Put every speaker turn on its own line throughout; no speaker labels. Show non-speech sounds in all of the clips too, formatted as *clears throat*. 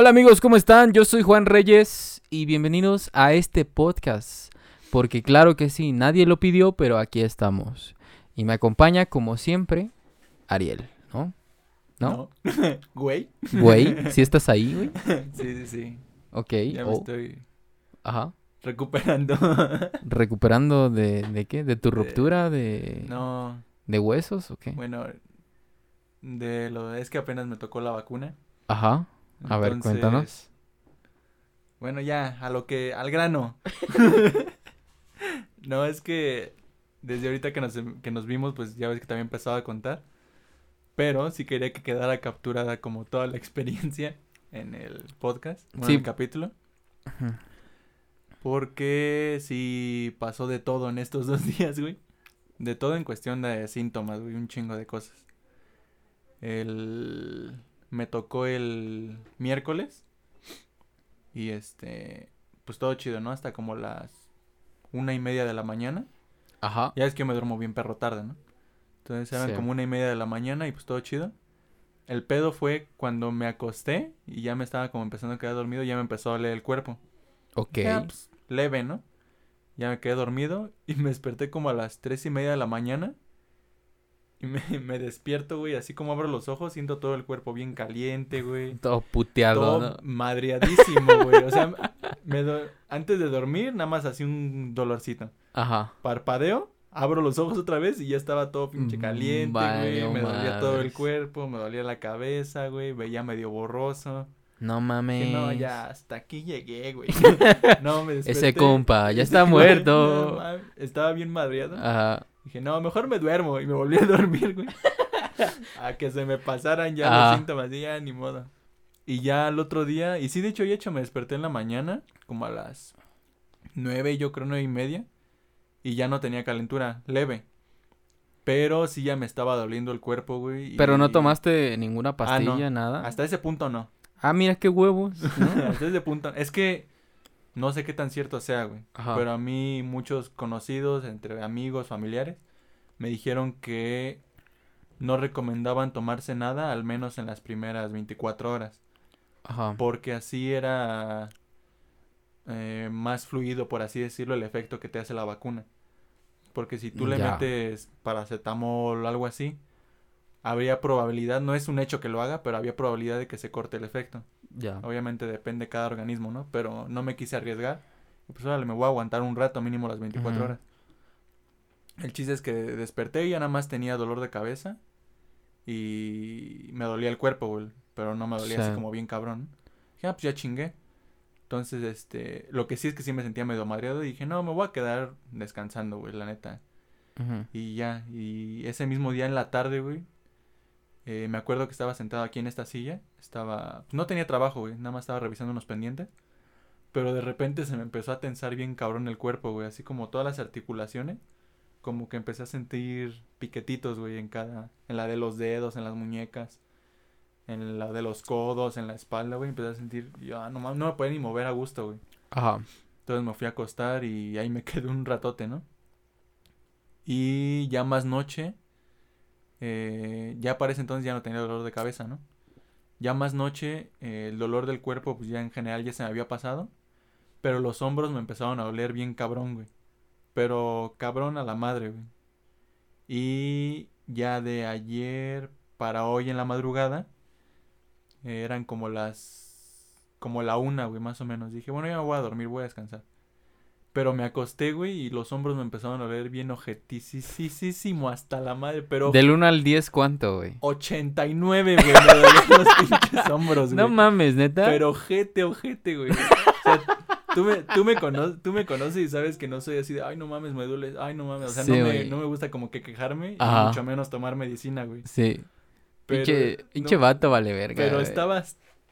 Hola amigos, ¿cómo están? Yo soy Juan Reyes y bienvenidos a este podcast. Porque claro que sí, nadie lo pidió, pero aquí estamos. Y me acompaña, como siempre, Ariel, ¿no? ¿No? *laughs*
Güey.
Güey, *laughs* ¿sí estás ahí, güey?
Sí, sí, sí.
Ok.
Ya me
oh,
estoy
Ajá.
recuperando. *laughs*
¿Recuperando de, de qué? ¿De tu ruptura? ¿De,
no,
¿De huesos o qué?
bueno, de lo es que apenas me tocó la vacuna.
Ajá. A ver,
entonces,
cuéntanos.
Bueno, ya, a lo que, al grano. *laughs* no, es que desde ahorita que nos, que nos vimos, pues ya ves que también empezaba a contar. Pero sí quería que quedara capturada como toda la experiencia en el podcast, bueno,
Sí.
en el capítulo. Porque sí pasó de todo en estos dos *laughs* días, güey. De todo en cuestión de síntomas, güey, un chingo de cosas. El... Me tocó el miércoles. Y este... Pues todo chido, ¿no? Hasta como las una y media de la mañana.
Ajá.
Ya es que me duermo bien perro tarde, ¿no? Entonces eran
Sí.
como una y media de la mañana y pues todo chido. El pedo fue cuando me acosté y ya me estaba como empezando a quedar dormido, ya me empezó a doler el cuerpo.
Ok.
Ya, pues, leve, ¿no? Ya me quedé dormido y me desperté como a las tres y media de la mañana. Y me, *laughs* me despierto, güey, así como abro los ojos, siento todo el cuerpo bien caliente, güey. *laughs*
Todo puteado,
Todo
¿no?
madreadísimo, *laughs* güey. O sea, me do- antes de dormir, nada más así un dolorcito.
Ajá.
Parpadeo, abro los ojos otra vez y ya estaba todo pinche
Mm,
caliente, güey. Me dolía todo el cuerpo, me dolía la cabeza, güey. Veía medio borroso.
No mames.
No, ya hasta aquí llegué, güey. no, me desperté.
Ese compa ya está muerto.
Estaba bien madreado.
Ajá.
Dije, no, mejor me duermo. Y me volví a *laughs* dormir, güey. a que se me pasaran ya los síntomas. Y ya, ni modo. Y ya al otro día, y sí, de hecho, y hecho, me desperté en la mañana, como a las nueve, yo creo, nueve y media. Y ya no tenía calentura, leve. Pero sí ya me estaba doliendo el cuerpo, güey. y-
Pero no tomaste ninguna
Ah, no.
pastilla, nada.
Hasta ese punto no.
Ah, mira qué huevos. ¿no? *laughs*
Hasta ese punto. Es que no sé qué tan cierto sea, güey.
Ajá.
Pero a mí muchos conocidos, entre amigos, familiares, me dijeron que no recomendaban tomarse nada, al menos en las primeras 24 horas.
Ajá.
Porque así era eh, más fluido, por así decirlo, el efecto que te hace la vacuna. Porque si tú le
Ya.
metes paracetamol o algo así, habría probabilidad, no es un hecho que lo haga, pero había probabilidad de que se corte el efecto.
Ya.
Obviamente depende de cada organismo, ¿no? Pero no me quise arriesgar. Y Pues órale, me voy a aguantar un rato, mínimo las 24
Ujú.
horas. El chiste es que desperté y ya nada más tenía dolor de cabeza. Y me dolía el cuerpo, güey. Pero no me dolía así
Sí.
como bien cabrón. Dije, ah, pues ya chingué. Entonces, este, lo que sí es que sí me sentía medio madreado y dije, no, me voy a quedar descansando, güey, la neta. Y ya, y ese mismo día en la tarde, güey, eh, me acuerdo que estaba sentado aquí en esta silla, estaba, no tenía trabajo, güey, nada más estaba revisando unos pendientes, pero de repente se me empezó a tensar bien cabrón el cuerpo, güey, así como todas las articulaciones, como que empecé a sentir piquetitos, güey, en cada, en la de los dedos, en las muñecas, en la de los codos, en la espalda, güey, empecé a sentir, yo, ah, no, no me podía ni mover a gusto, güey.
Ajá.
Entonces me fui a acostar y ahí me *laughs* quedé un ratote, ¿no? Y ya más noche, eh, ya para ese entonces ya no tenía dolor de cabeza, ¿no? Ya más noche, eh, el dolor del cuerpo, pues ya en general ya se me había pasado. Pero los hombros me empezaron a doler bien cabrón, güey. Pero cabrón a la madre, güey. Y ya de ayer para hoy en la madrugada, eran como las... Como la una, güey, más o menos. Dije, bueno, ya me voy a dormir, voy a descansar. Pero me acosté, güey, y los hombros me empezaron a doler bien ojetisísimo hasta la madre. Pero
Del 1 al 10, ¿cuánto, güey?
89, güey, me dolían los *laughs* pinches hombros, güey.
No mames, neta.
Pero ojete, ojete, güey. O sea, tú me, tú, me cono- tú me conoces y sabes que no soy así de, ay, no mames, me duele, ay, no mames. O sea,
Sí,
no, me, no me gusta como que quejarme y mucho menos tomar medicina, güey.
Sí.
Pero,
pinche
no,
vato vale verga.
pero
güey.
estaba,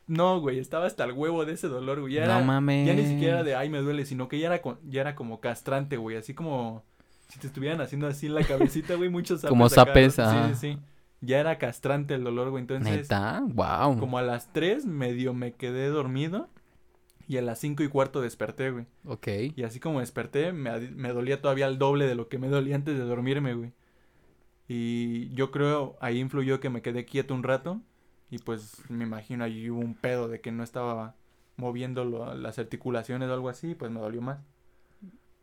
no, güey, estaba hasta el huevo de ese dolor, güey. Ya
No
era,
mames.
ya ni siquiera de, ay, me duele, sino que ya era, con- ya era como castrante, güey. Así como si te estuvieran haciendo así en la cabecita, güey, muchos
Como
¿no?
ajá.
Sí, sí, sí. Ya era castrante el dolor, güey. Entonces,
Neta, wow.
como a las 3 medio me quedé dormido. Y a las cinco y cuarto desperté, güey.
Ok.
Y así como desperté, me, me dolía todavía el doble de lo que me dolía antes de dormirme, güey. Y yo creo ahí influyó que me quedé quieto un rato. Y pues me imagino ahí hubo un pedo de que no estaba moviendo lo- las articulaciones o algo así, pues me dolió más.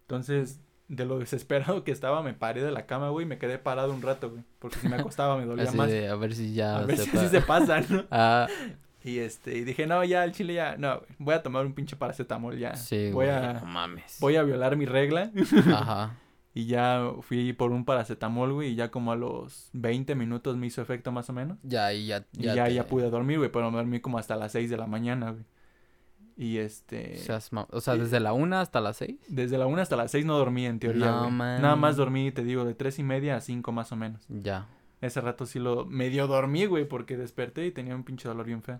Entonces, de lo desesperado que estaba, me paré de la cama, güey, y me quedé parado un rato, güey. Porque si me acostaba me dolía
Así
más.
de, a ver si ya
A ver
se
si así se pasa, ¿no? *laughs*
Ah,
Y este, y dije, no, ya, el chile ya, no, güey, voy a tomar un pinche paracetamol ya.
sí,
voy
güey,
a,
no mames.
voy a violar mi regla.
Ajá. *laughs*
Y ya fui por un paracetamol, güey, y ya como a los 20 minutos me hizo efecto más o menos.
Ya, y ya,
Y ya, ya, pude dormir, güey, pero me dormí como hasta las 6 de la mañana, güey. Y este...
O sea, desde la una hasta las seis.
Desde la 1 hasta las 6 no dormí, en teoría,
No, man.
Nada más dormí, te digo, de tres y media a 5 más o menos.
Ya.
Ese rato sí lo medio dormí, güey, porque desperté y tenía un pinche dolor bien feo.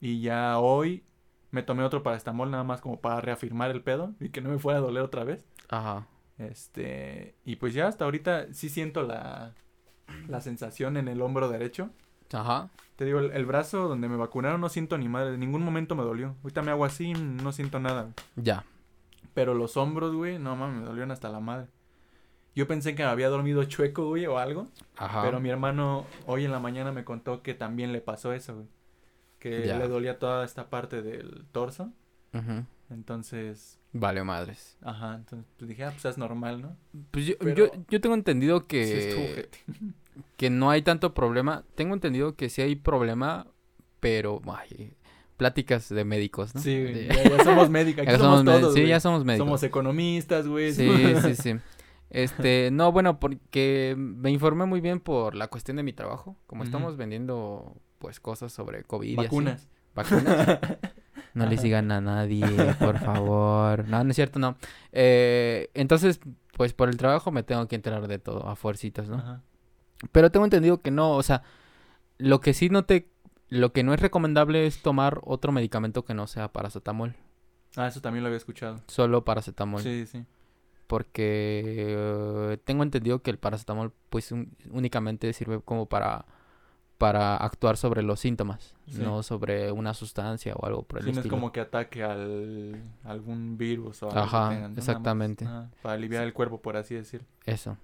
Y ya hoy me tomé otro paracetamol nada más como para reafirmar el pedo y que no me fuera a doler otra vez.
Ajá.
Este, y pues ya hasta ahorita sí siento la, la sensación en el hombro derecho.
Ajá.
Te digo, el, el brazo donde me vacunaron no siento ni madre, en ningún momento me dolió. Ahorita me hago así, no siento nada.
Ya.
Pero los hombros, güey, no mames, me dolieron hasta la madre. Yo pensé que me había dormido chueco, güey, o algo.
Ajá.
Pero mi hermano hoy en la mañana me contó que también le pasó eso, güey. Que
Ya.
le dolía toda esta parte del torso.
Ujú.
Entonces,
Vale, madres.
ajá, entonces pues dije, ah, pues es normal, ¿no?
Pues yo,
Pero-
yo, yo tengo entendido que, *laughs* que no hay tanto problema. Tengo entendido que sí hay problema, pero ay, pláticas de médicos, ¿no?
Sí, ya, ya somos médicos, aquí *laughs*
ya
somos,
somos,
todos,
sí,
güey.
ya somos médicos.
Somos economistas, güey.
Sí, *laughs* sí, sí. Este, no, bueno, porque me informé muy bien por la cuestión de mi trabajo. Como estamos vendiendo, pues, cosas sobre COVID y así.
Vacunas.
No le
Ajá.
sigan a nadie, *laughs* por favor. No, no es cierto, no. Eh, entonces, pues, por el trabajo me tengo que enterar de todo, a fuercitas, ¿no?
Ajá.
Pero tengo entendido que no, o sea, lo que sí no te... Lo que no es recomendable es tomar otro medicamento que no sea paracetamol.
Ah, eso también lo había escuchado.
Solo paracetamol.
Sí, sí.
porque eh, tengo entendido que el paracetamol pues un- únicamente sirve como para para actuar sobre los síntomas,
Sí.
no sobre una sustancia o algo por el
Sí, no es
estilo.
como que ataque al algún virus o algo que
Ajá,
tengan, ¿no? Nada más.
exactamente.
Para aliviar el cuerpo, por así decir.
Eso.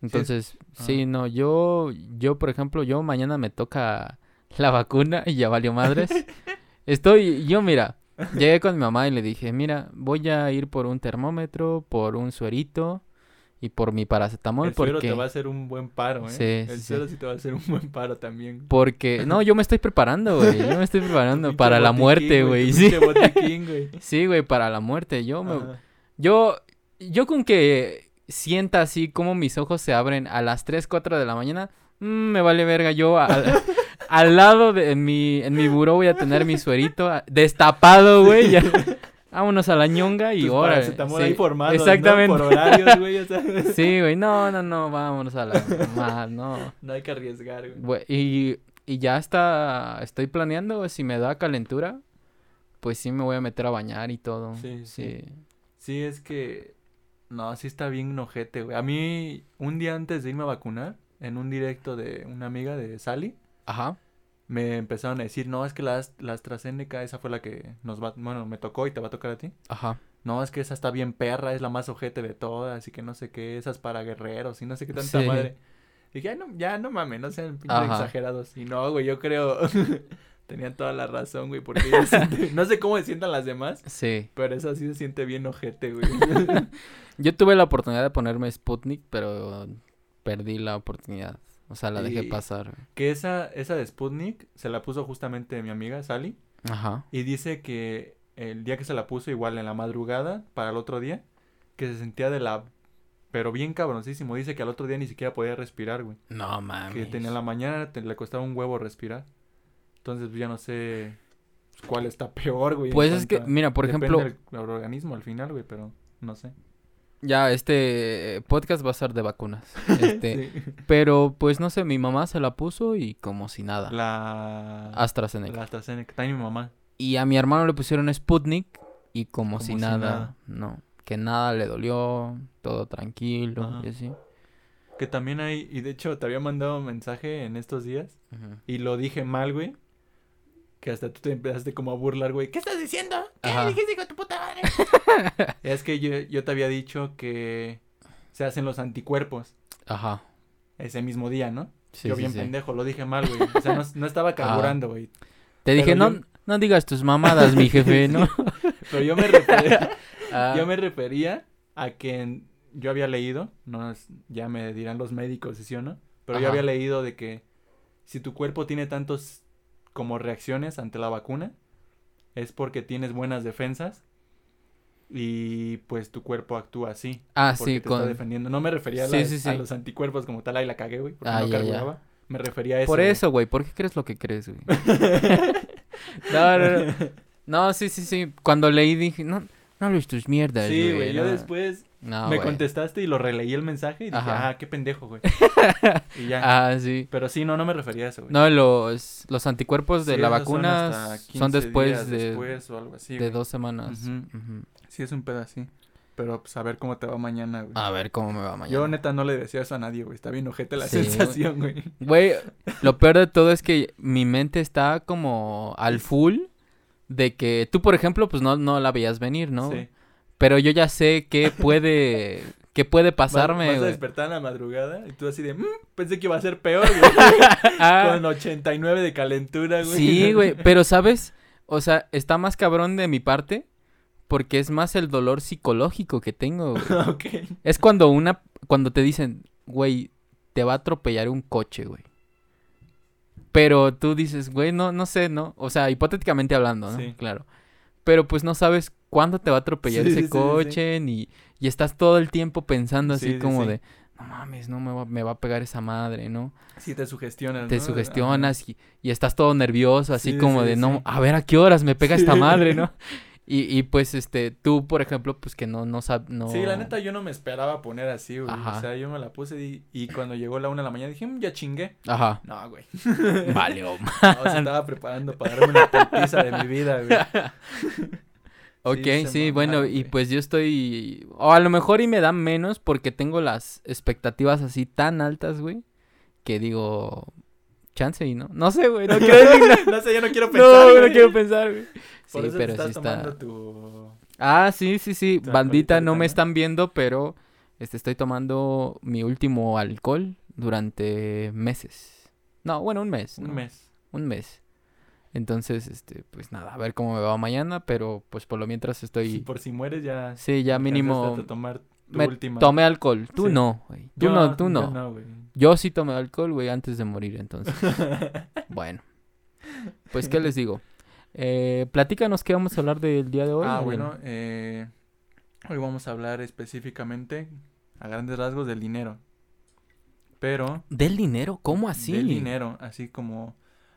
Entonces,
ah.
sí, no, yo yo por ejemplo, yo mañana me toca la vacuna y ya valió madres. *laughs* Estoy yo mira, llegué con mi mamá y le dije, "Mira, voy a ir por un termómetro, por un suerito y por mi paracetamol
el
porque
te va a hacer un buen paro, ¿eh?
Sí,
el
sí, sí.
sí te va a hacer un buen paro también.
Porque, no, yo me estoy preparando, güey. Yo me estoy preparando *laughs* para la muerte, güey. Sí,
güey. *laughs*
sí, güey, para la muerte. Yo me,
Ajá.
yo, yo con que sienta así como mis ojos se abren a las 3, 4 de la mañana, mm, me vale verga. Yo al, *laughs* al lado de en mi, en mi buró voy a tener mi suerito destapado, güey. ya. Vámonos a la ñonga y ahora.
paracetamol ahí formados, ¿no?
Exactamente.
Por horarios, güey, o *laughs* sea,
Sí, güey, no, no, no, vámonos a la no.
no hay que arriesgar, güey.
Y, y ya está, estoy planeando, güey, si me da calentura, pues sí me voy a meter a bañar y todo.
Sí,
Sí.
sí. Sí, es que. No, sí está bien ojete, güey. A mí, un día antes de irme a vacunar, en un directo de una amiga de Sally,
Ajá.
Me empezaron a decir, no, es que la, la AstraZeneca, esa fue la que nos va, bueno, me tocó y te va a tocar a ti.
Ajá.
No, es que esa está bien perra, es la más ojete de todas y que no sé qué, esas para guerreros y no sé qué tanta
Sí.
madre. Dije, ya no, ya no mames, no sean pinches exagerados. Y no, güey, yo creo, *laughs* tenían toda la razón, güey, porque *laughs* yo siento- no sé cómo se sientan las demás,
Sí.
pero esa sí se siente bien ojete, güey. *laughs*
Yo tuve la oportunidad de ponerme Sputnik, pero perdí la oportunidad. O sea, la dejé pasar.
que esa, esa de Sputnik se la puso justamente mi amiga Sally
Ajá.
y dice que el día que se la puso, igual en la madrugada, para el otro día, que se sentía de la... Pero bien cabroncísimo. Dice que al otro día ni siquiera podía respirar, güey.
No mames.
Que tenía en la mañana, te- le costaba un huevo respirar. Entonces, pues, ya no sé cuál está peor, güey.
Pues es que,
cuanto
mira, por
depende
ejemplo,
del organismo al final, güey, pero no sé.
Ya este podcast va a ser de vacunas. *laughs* Este,
Sí.
pero pues no sé, mi mamá se la puso y como si nada.
La...
AstraZeneca.
La AstraZeneca. También mi mamá.
Y a mi hermano le pusieron Sputnik y como,
Como
si
si
nada,
nada.
no, que nada le dolió, todo tranquilo
Ajá.
y así.
Que también hay... Y de hecho, te había mandado un mensaje en estos días. Y lo dije mal, güey. Que hasta tú te empezaste como a burlar, güey. ¿Qué estás diciendo? ¿Qué
Ajá.
dijiste con tu puta madre? *laughs* es que yo, yo te había dicho que se hacen los anticuerpos
Ajá,
ese mismo día, ¿no?
Sí,
Yo
sí,
bien
sí.
pendejo, lo dije mal, güey. O sea, no, no estaba *laughs* carburando, güey.
Te dije,
Pero
no,
yo-
no digas tus mamadas, mi *laughs* jefe, ¿no?
Pero yo me refería,
Ah,
yo me refería a que yo había leído, no ya me dirán los médicos si sí o no, pero yo había leído de que si tu cuerpo tiene tantos como reacciones ante la vacuna, es porque tienes buenas defensas y pues tu cuerpo actúa así.
Ah,
porque
sí,
te
con...
está defendiendo. No me refería a,
Sí,
las-
sí, sí.
a los anticuerpos como tal, ahí la cagué, güey, porque
Ah,
no
ya, ya.
carburaba. Me refería a eso.
Por eso, güey, ¿por qué crees lo que crees, güey? *laughs* no, no, no. No, sí, sí, sí. Cuando leí dije, no, no hables tus mierdas, güey.
Sí, güey, yo
no.
después
No,
me
güey.
contestaste y lo releí el mensaje y dije,
Ajá.
ah, qué pendejo, güey. *laughs* y ya.
Ah, sí.
Pero sí, no, no me refería a eso, güey.
No, los, los anticuerpos de
Sí,
la vacuna son,
15
después de,
después o algo así,
de
güey.
dos semanas.
Sí, es un pedo así. Pero pues a ver cómo te va mañana, güey.
A ver cómo me va mañana.
Yo neta no le decía eso a nadie, güey. Está bien ojete la
Sí,
sensación, güey. *laughs*
Güey, lo peor de todo es que mi mente está como al full de que tú, por ejemplo, pues no, no la veías venir, ¿no?
Sí.
Pero yo ya sé qué puede, *laughs* qué puede pasarme,
Vas, a despertar en la madrugada y tú así de, "Mm, pensé que iba a ser peor, güey. *laughs*
Ah,
Con 89 de calentura, güey.
sí, güey, *laughs* pero ¿sabes? O sea, está más cabrón de mi parte porque es más el dolor psicológico que tengo, güey. Es cuando una, cuando te dicen, güey, te va a atropellar un coche, güey. Pero tú dices, güey, no, no sé, ¿no? O sea, hipotéticamente hablando, ¿no?
Sí.
Claro. Pero pues no sabes cuándo te va a atropellar
Sí,
ese
sí,
coche, ni... Y estás todo el tiempo pensando así
Sí, sí,
como de, no mames, no me va, me va a pegar esa madre, ¿no?
Sí, te sugestionas,
Te
¿no?
sugestionas y, y estás todo nervioso, así
Sí,
como de, no, a ver a qué horas me pega esta madre, ¿no? *laughs* Y, y pues, este, tú, por ejemplo, pues que no, no sabes, no...
Sí, la neta yo no me esperaba poner así, güey.
Ajá.
O sea, yo me la puse y, y cuando llegó la una de la mañana dije, "Mm, ya chingué.
Ajá.
No, güey.
Vale, oh, *laughs*
No, se estaba preparando para darme una putiza de mi vida, güey. *laughs*
Ok, sí, bueno, y pues yo estoy... O a lo mejor y me dan menos porque tengo las expectativas así tan altas, güey, que digo... Chance y no. No sé, güey, no *laughs*
no sé, yo no quiero *laughs* pensar,
No, no quiero pensar, güey. Sí,
eso
pero
estás
sí
tomando
está...
tu...
Ah, sí, sí, sí.
tu
Bandita, no me están viendo, pero este, estoy tomando mi último alcohol durante meses. No, bueno, un mes.
Un
¿no?
mes.
Un mes. Entonces, este, pues nada, a ver cómo me va mañana, pero pues por lo mientras estoy...
por si mueres ya...
Sí, ya mínimo
a tomar tu
me
última.
tomé alcohol. Tú
Sí.
no, güey. Tú
Yo-
no, tú
yo
no.
no, güey.
Yo sí tomé alcohol, güey, antes de morir, entonces. *laughs* bueno. Pues, ¿qué les digo? Eh, platícanos qué vamos a hablar del día de hoy.
ah, bueno, eh, hoy vamos a hablar específicamente, a grandes rasgos, del dinero. Pero...
¿Del dinero? ¿Cómo así?
Del dinero, así como...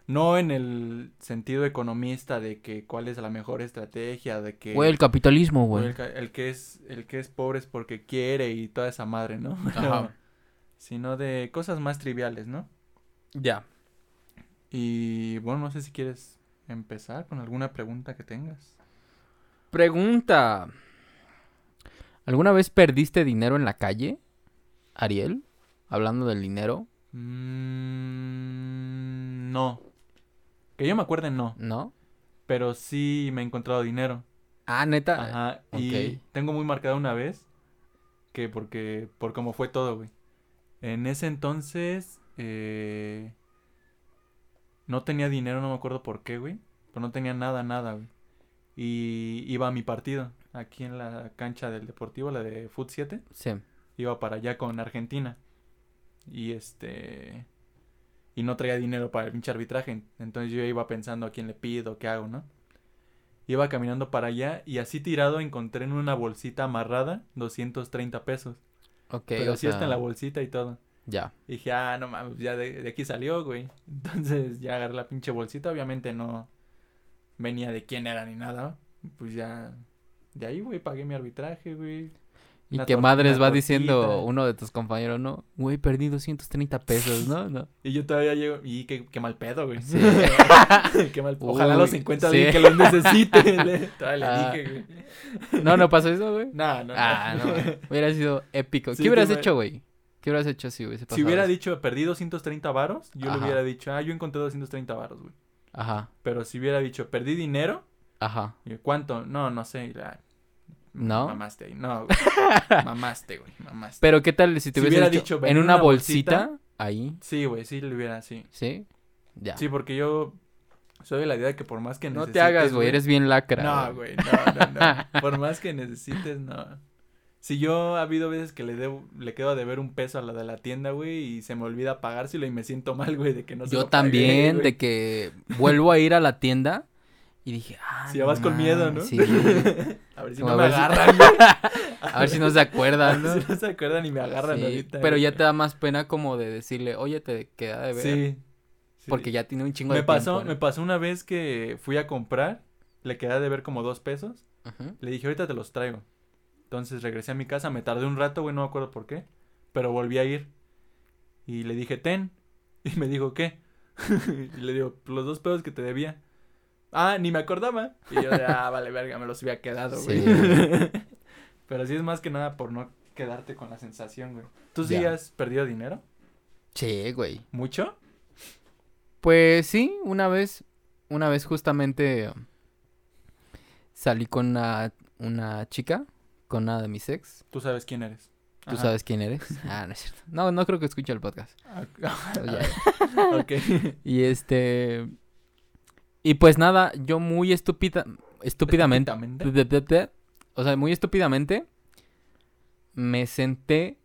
No en el sentido economista de que cuál es la mejor estrategia, de que...
Güey, el capitalismo, güey.
el que es el que es pobre es porque quiere y toda esa madre, ¿no? *laughs*
Ajá.
Sino de cosas más triviales, ¿no?
Ya.
Y bueno, no sé si quieres empezar con alguna pregunta que tengas.
Pregunta. ¿Alguna vez perdiste dinero en la calle? Ariel, hablando del dinero,
Mm, no. Que yo me acuerde, no.
¿no?
Pero sí me he encontrado dinero.
Ah, neta.
Ajá. Y
ok.
tengo muy marcada una vez que porque por cómo fue todo, güey. En ese entonces eh, no tenía dinero, no me acuerdo por qué, güey. Pero no tenía nada, nada, güey. Y iba a mi partido aquí en la cancha del Deportivo, la de Foot 7.
Sí.
Iba para allá con Argentina. Y este y no traía dinero para el pinche arbitraje. Entonces yo iba pensando a quién le pido, qué hago, ¿no? Iba caminando para allá y así tirado encontré en una bolsita amarrada 230 pesos.
Ok.
pero
o
sí está en la
sea,
bolsita y todo.
Ya.
Y dije, ah, no mames, ya de, de aquí salió, güey. *laughs* Entonces ya agarré la pinche bolsita. Obviamente no venía de quién era ni nada. Pues ya, de ahí, güey, pagué mi arbitraje, güey.
Y que madres va diciendo uno de tus compañeros, ¿no? Güey, perdí 230 pesos, ¿no? *laughs* No.
Y yo todavía llego, y qué, qué mal pedo, güey.
Sí. *laughs*
qué mal Ojalá
Uy,
los encuentre
sí.
alguien que los *laughs* necesite. le, todavía
Ah.
le dije, güey.
No, no pasó eso, güey.
No, no.
Ah, no. Hubiera sido épico.
Sí,
¿Qué hubieras
me-
hecho, güey? ¿Qué hubieras hecho si hubiese pasado?
Si hubiera
eso?
dicho, perdí 230 varos, yo
Ajá.
le hubiera dicho, ah, yo encontré 230 varos, güey.
Ajá,
Pero si hubiera dicho, perdí dinero,
ajá.
¿cuánto? No, no sé. la-
¿No?
Mamaste ahí. No, güey. *laughs* mamaste, güey. Mamaste.
Pero ¿qué tal si te
Si hubiera
dicho,
dicho,
en
"Ven en
una
una
bolsita? ahí.
Sí, güey, sí le hubiera, sí.
¿Sí? Ya.
Sí, porque yo soy de la idea de que por más que
no
necesites...
te hagas, güey. Eres bien lacra.
No, güey, no, no, no. *laughs* por más que necesites, no. Si yo ha habido veces que le debo, le quedo a deber un peso a la de la tienda, güey, y se me olvida pagárselo y me siento mal, güey, de que no se
Yo
lo
también, de que vuelvo a ir a la tienda y dije, ah.
Si ya vas con miedo, ¿no?
Sí. *laughs*
A ver si
Como
no
a
me
ver si-
agarran, *laughs* güey.
A ver si no se acuerdan, *laughs* ¿no?
Si no se acuerdan y me agarran
Sí,
ahorita.
pero ya te da más pena como de decirle, oye, te queda de ver.
Sí. sí.
Porque ya tiene un chingo
me
de
pasó,
tiempo. ¿no?
me pasó una vez que fui a comprar, le quedé de ver como dos pesos,
Ujú.
le dije, ahorita te los traigo. Entonces regresé a mi casa, me tardé un rato, güey, no me acuerdo por qué, pero volví a ir. Y le dije, ten. Y me dijo, ¿qué? y le digo, los dos pesos que te debía. Ah, ni me acordaba. Y yo, de, *laughs* ah, vale, verga, me los había quedado, güey.
Sí. *laughs*
pero sí es más que nada por no quedarte con la sensación, güey. ¿Tú sí has perdido dinero?
Sí, güey.
¿Mucho?
Pues sí, una vez, una vez justamente salí con una, una chica, con una de mis ex.
Tú sabes quién eres.
¿Tú
Ajá.
sabes quién eres? *laughs* Ah, no es cierto. No, no creo que escuche el podcast.
Ah, ok.
Y este... Y pues nada, yo muy estúpida, estúpidamente,
Estúpidamente.
o sea, muy estúpidamente me senté,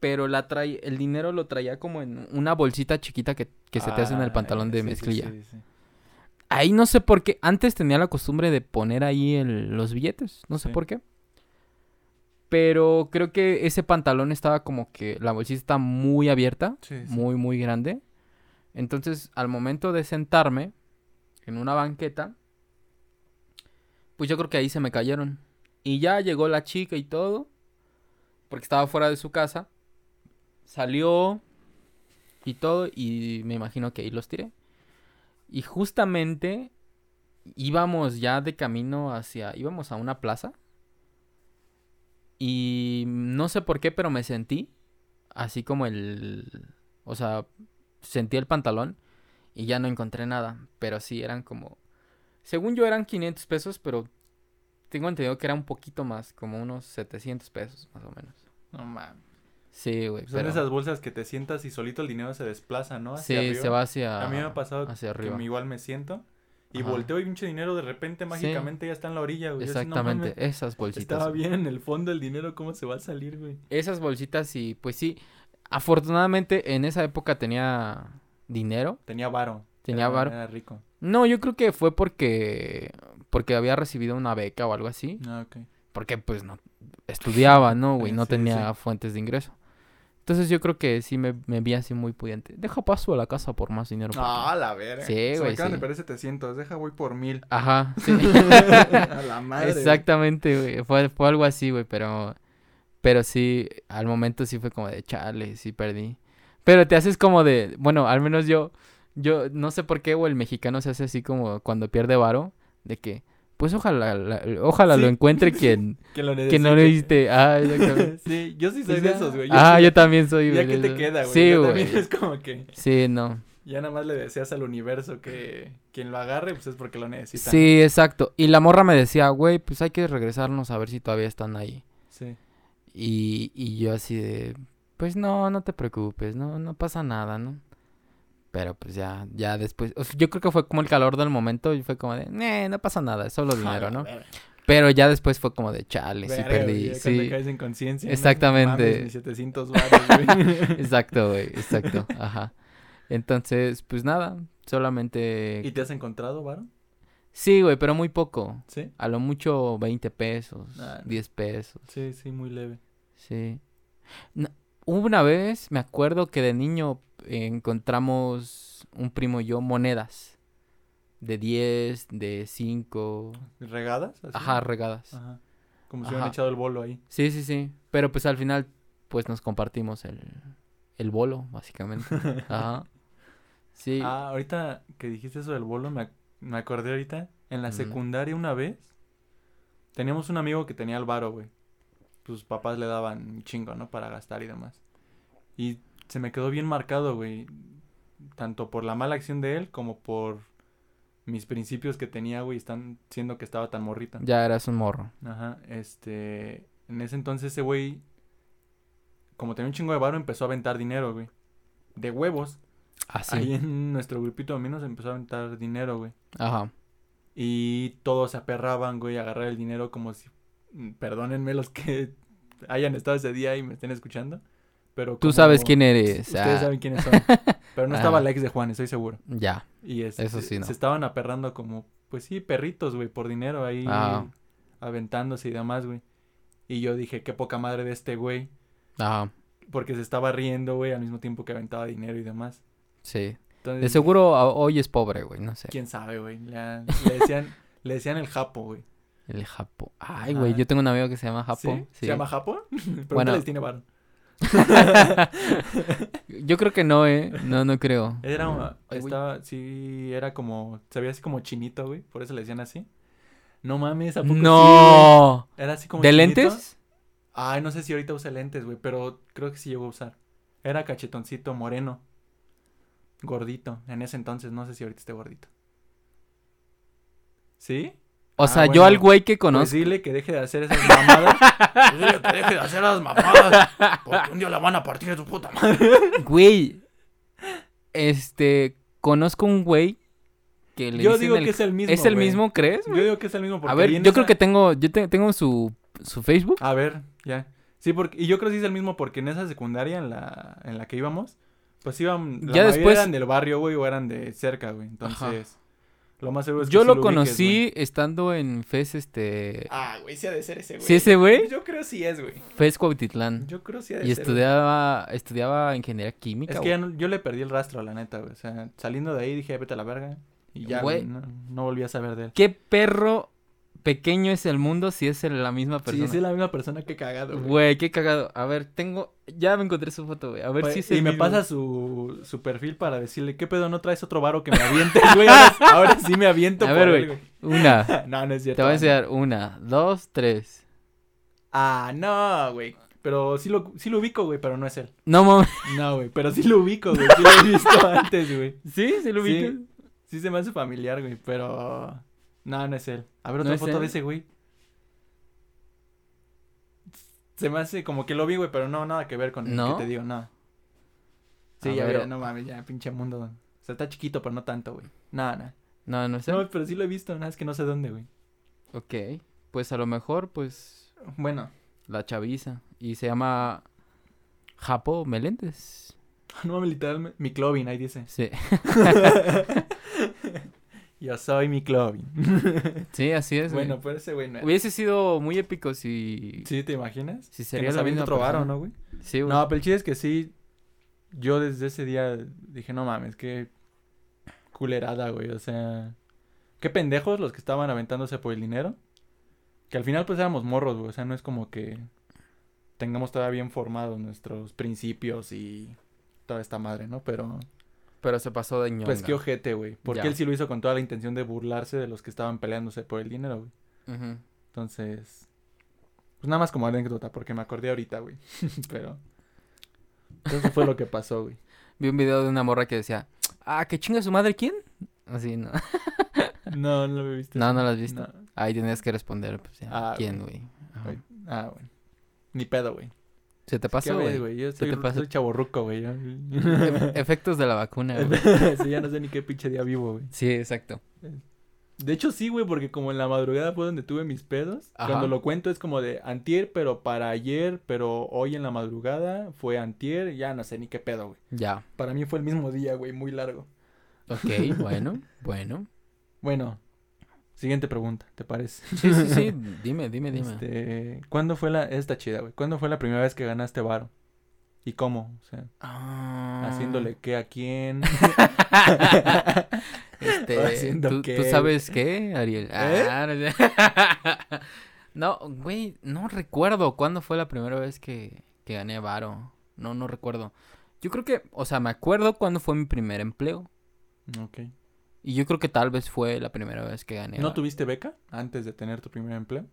pero la trae, el dinero lo traía como en una bolsita chiquita que, que se te hace en el pantalón de
sí,
mezclilla.
sí, sí.
Ahí no sé por qué. Antes tenía la costumbre de poner ahí el- los billetes. No sé por qué. Pero creo que ese pantalón estaba como que la bolsita está muy abierta. Muy, muy grande. Entonces, al momento de sentarme en una banqueta, pues yo creo que ahí se me cayeron. Y ya llegó la chica y todo. Porque estaba fuera de su casa. Salió y todo. Y me imagino que ahí los tiré. Y justamente íbamos ya de camino hacia. íbamos a una plaza. Y no sé por qué, pero me sentí así como el. O sea, sentí el pantalón y ya no encontré nada. Pero sí, eran como. Según yo eran 500 pesos, pero tengo entendido que era un poquito más, como unos 700 pesos más o menos.
No mames.
Sí, güey.
Son
pero-
esas bolsas que te sientas y solito el dinero se desplaza, ¿no?
Sí,
arriba.
se va hacia.
A mí me ha pasado
hacia
que
arriba.
igual me siento y
Ajá.
volteo y pinche dinero de repente mágicamente ya está en la orilla, güey. Yo así, no
Exactamente, esas bolsitas.
Estaba bien en el fondo el dinero, ¿cómo se va a salir, güey?
Esas bolsitas y pues sí. Afortunadamente en esa época tenía dinero.
Tenía varo.
Tenía
Era-
varo.
Era rico.
No, yo creo que fue porque porque había recibido una beca o algo así.
Ah, ok.
Porque pues no estudiaba, ¿no, güey? *laughs* No
sí,
tenía fuentes de ingreso. Entonces yo creo que sí me, me vi así muy pudiente. Deja paso a la casa por más dinero.
Ah, la verga.
Sí, güey,
acaban
sí.
de perder 700. Deja, voy por mil.
Ajá, *laughs* sí.
a la madre.
Exactamente, güey. Fue, fue algo así, güey, pero... Pero sí, al momento sí fue como de, chale, sí perdí. Pero te haces como de... Bueno, al menos yo... Yo no sé por qué, o el mexicano se hace así como cuando pierde varo. De que, pues ojalá, la- ojalá
Sí.
lo encuentre *laughs* quien,
Que lo
quien no le
necesite.
diste. Ah, *laughs* exactamente.
Sí, yo sí soy
Pues
de
ya.
esos, güey.
Ah, yo también soy,
Ya
güey.
que
de
te queda, güey.
Sí,
Yo
güey.
también *laughs* es como que
Sí, no.
ya nada más le deseas al universo que quien lo agarre, pues es porque lo necesita.
Sí, exacto. Y la morra me decía, güey, pues hay que regresarnos a ver si todavía están ahí.
Sí.
Y, y yo así de, pues no, no te preocupes, no, no pasa nada, ¿no? Pero pues ya, ya después, yo creo que fue como el calor del momento y fue como de, "Nee, no pasa nada, es solo *laughs* dinero, ¿no? Pero ya después fue como de, chale, sí perdí, sí.
caes en conciencia. ¿no?
Exactamente.
Mames, mis 700 varos, güey. *laughs*
Exacto, güey, exacto, ajá. Entonces, pues nada, solamente...
¿Y te has encontrado, varo?
Sí, güey, pero muy poco.
Sí.
A lo mucho 20 pesos,
Ah, no.
10 pesos.
Sí, sí, muy leve.
Sí. No, una vez, me acuerdo que de niño eh, encontramos un primo y yo monedas. De 10, de 5.
¿Regadas? así?
Ajá, regadas.
Ajá. Como si hubieran echado el bolo ahí.
Sí, sí, sí. Pero pues al final, pues nos compartimos el, el bolo, básicamente. *laughs* Ajá. Sí.
Ah, ahorita que dijiste eso del bolo, me, ac- me acordé ahorita. En la secundaria una vez, teníamos un amigo que tenía el varo, güey. Sus papás le daban un chingo, ¿no? Para gastar y demás. Y se me quedó bien marcado, güey. Tanto por la mala acción de él como por mis principios que tenía, güey. Están siendo que estaba tan morrita.
Ya eras un morro.
Ajá, este... En ese entonces ese güey, como tenía un chingo de varo, empezó a aventar dinero, güey. de huevos.
Así.
Ahí en nuestro grupito de amigos empezó a aventar dinero, güey.
Ajá.
Y todos se aperraban, güey, a agarrar el dinero como si... mm, Perdónenme los que *laughs* hayan estado ese día y me estén escuchando. Pero
Tú sabes quién eres.
Ustedes
ah,
saben quiénes son. Pero no estaba
Ah.
la ex de Juan, estoy seguro.
Ya.
Y este,
Eso sí, no.
se estaban aperrando como, pues sí, perritos, güey, por dinero ahí
Ajá.
aventándose y demás, güey. Y yo dije, qué poca madre de este güey,
Ajá.
porque se estaba riendo, güey, al mismo tiempo que aventaba dinero y demás.
Sí.
Entonces,
De seguro hoy es pobre, güey. No sé.
quién sabe, güey. Le, le decían, *laughs* le decían el Japo, güey.
El Japo. Ay, güey. Yo tengo un amigo que se llama Japo.
¿Sí?
Sí.
¿Se llama Japo? *laughs* Pregúntale
Bueno.
tiene varo. *laughs*
Yo creo que no, eh. No, no creo.
Era, una-
Ay,
estaba, sí, era como, se veía así como chinito, güey, por eso le decían así. No mames, ¿a poco sí,
No.
güey? Era así como
¿De
chinito.
lentes?
Ay, no sé si ahorita usa lentes, güey, pero creo que sí llegó a usar. Era cachetoncito, moreno. Gordito. En ese entonces, no sé si ahorita esté gordito. ¿Sí?
O
Ah,
sea, yo al güey que
Pues
conozco.
dile que deje de hacer esas mamadas. *laughs* Pues dile que deje de hacer esas mamadas. Porque un día la van a partir de tu puta madre.
Güey. Este. Conozco un güey que le
Yo digo
el-
que es el mismo.
¿Es el
güey.
mismo, crees?
Yo digo que es el mismo. Porque
A ver, yo creo que tengo. Yo te- tengo su, su Facebook.
A ver, ya. Sí, porque, y yo creo que sí es el mismo porque en esa secundaria en la, en la que íbamos, pues iban, la
Ya después-
eran del barrio, güey, o eran de cerca, güey. Entonces, lo más seguro es que
Yo
sí
lo conocí estando en FES, este.
Ah, güey, sí ha de ser ese, güey.
¿Sí ese güey?
Yo creo sí es, güey.
FES Cuautitlán.
Yo creo sí ha de
Y
ser,
estudiaba, estudiaba ingeniería química.
Es que ya no- yo le perdí el rastro, la neta, güey. O sea, saliendo de ahí dije, vete a la verga. Y ya,
Güey.
güey, no, no volví a saber de él.
¿Qué perro pequeño es el mundo si es la misma persona?
sí es la misma persona que cagado, güey.
Güey, qué cagado. A ver, tengo. Ya me encontré su foto, güey. A ver
Güey,
si es
y me
mismo.
pasa su, su perfil para decirle, ¿qué pedo no traes otro varo que me avientes, *laughs* güey? Ahora, ahora sí me aviento
A
por
ver,
él,
güey. Una. *laughs*
no, no es cierto.
Te voy a
no.
enseñar una, dos, tres.
Ah, no, güey. Pero sí lo, sí lo ubico, güey, pero no es él.
No mames. *laughs*
No, güey, pero sí lo ubico, güey. Sí lo he visto antes, güey.
¿Sí? ¿Sí lo ubicas?
Sí, sí se me hace familiar, güey, pero... No, no es él. A ver,
¿No
otra
es
foto
él?
de ese, güey. Se me hace como que lo vi, güey, pero no, nada que ver con el
¿No?
que te digo, no. Sí,
A
ya,
ver,
ve, no mames, ya, pinche mundo. O sea, está chiquito, pero no tanto, güey. Nada, nada.
No, no es él.
No, pero sí lo he visto, nada, es que no sé dónde, güey.
Ok. Pues a lo mejor, pues.
Bueno,
La chaviza. Y se llama. Japo Meléndez. *laughs*
no mames, literalmente, mi Clovin, ahí dice.
Sí. *laughs* *laughs*
Yo soy mi Clovin. *laughs*
Sí, así es.
bueno, pero ese güey no.
Hubiese sido muy épico si.
¿Sí te imaginas?
Si
Que
sería
nos
la misma
otro varo. ¿no, güey?
Sí, güey.
No, pero el chiste es que sí. Yo desde ese día dije, no mames, qué culerada, güey. O sea, qué pendejos los que estaban aventándose por el dinero. Que al final, pues éramos morros, güey. O sea, no es como que tengamos todavía bien formados nuestros principios y toda esta madre, ¿no? Pero,
Pero se pasó de ñonga.
pues qué ojete, güey. Porque
Ya.
él sí lo hizo con toda la intención de burlarse de los que estaban peleándose por el dinero, güey.
Ujú.
Entonces, pues nada más como anécdota, porque me acordé ahorita, güey. *laughs* Pero, eso fue lo que pasó, güey.
Vi un video de una morra que decía, ah, que chinga su madre, ¿quién? Así, ¿no? *laughs*
No, no lo he visto.
No, no lo has visto.
No.
Ahí tenías que responder, pues, ya,
Ah,
¿quién. Güey.
Ah, bueno. Ni pedo, güey.
Se te
¿Qué
pasó,
ves,
güey.
Yo
Se
soy,
te pasó.
soy chaborruco, güey.
Efectos de la vacuna, güey. *laughs*
sí, ya no sé ni qué pinche día vivo, güey.
Sí, exacto.
De hecho, sí, güey, porque como en la madrugada fue donde tuve mis pedos.
Ajá.
Cuando lo cuento es como de antier, pero para ayer, pero hoy en la madrugada fue antier, ya no sé ni qué pedo, güey.
Ya.
Para mí fue el mismo día, güey, muy largo.
Ok, *laughs* bueno, bueno.
Bueno, siguiente pregunta, ¿te parece?
Sí, sí, sí. *laughs* Dime, dime, dime.
Este, ¿cuándo fue la, esta chida, güey? ¿Cuándo fue la primera vez que ganaste varo? ¿Y cómo? O sea,
Ah.
haciéndole qué a quién. *laughs* *laughs*
Este,
¿Haciendo
¿tú,
qué,
tú sabes qué, Ariel?
¿Eh?
Ah, no, güey, no recuerdo cuándo fue la primera vez que, que gané varo. No, no recuerdo. Yo creo que, o sea, me acuerdo cuándo fue mi primer empleo.
ok.
Y yo creo que tal vez fue la primera vez que gané.
¿No tuviste beca antes de tener tu primer empleo?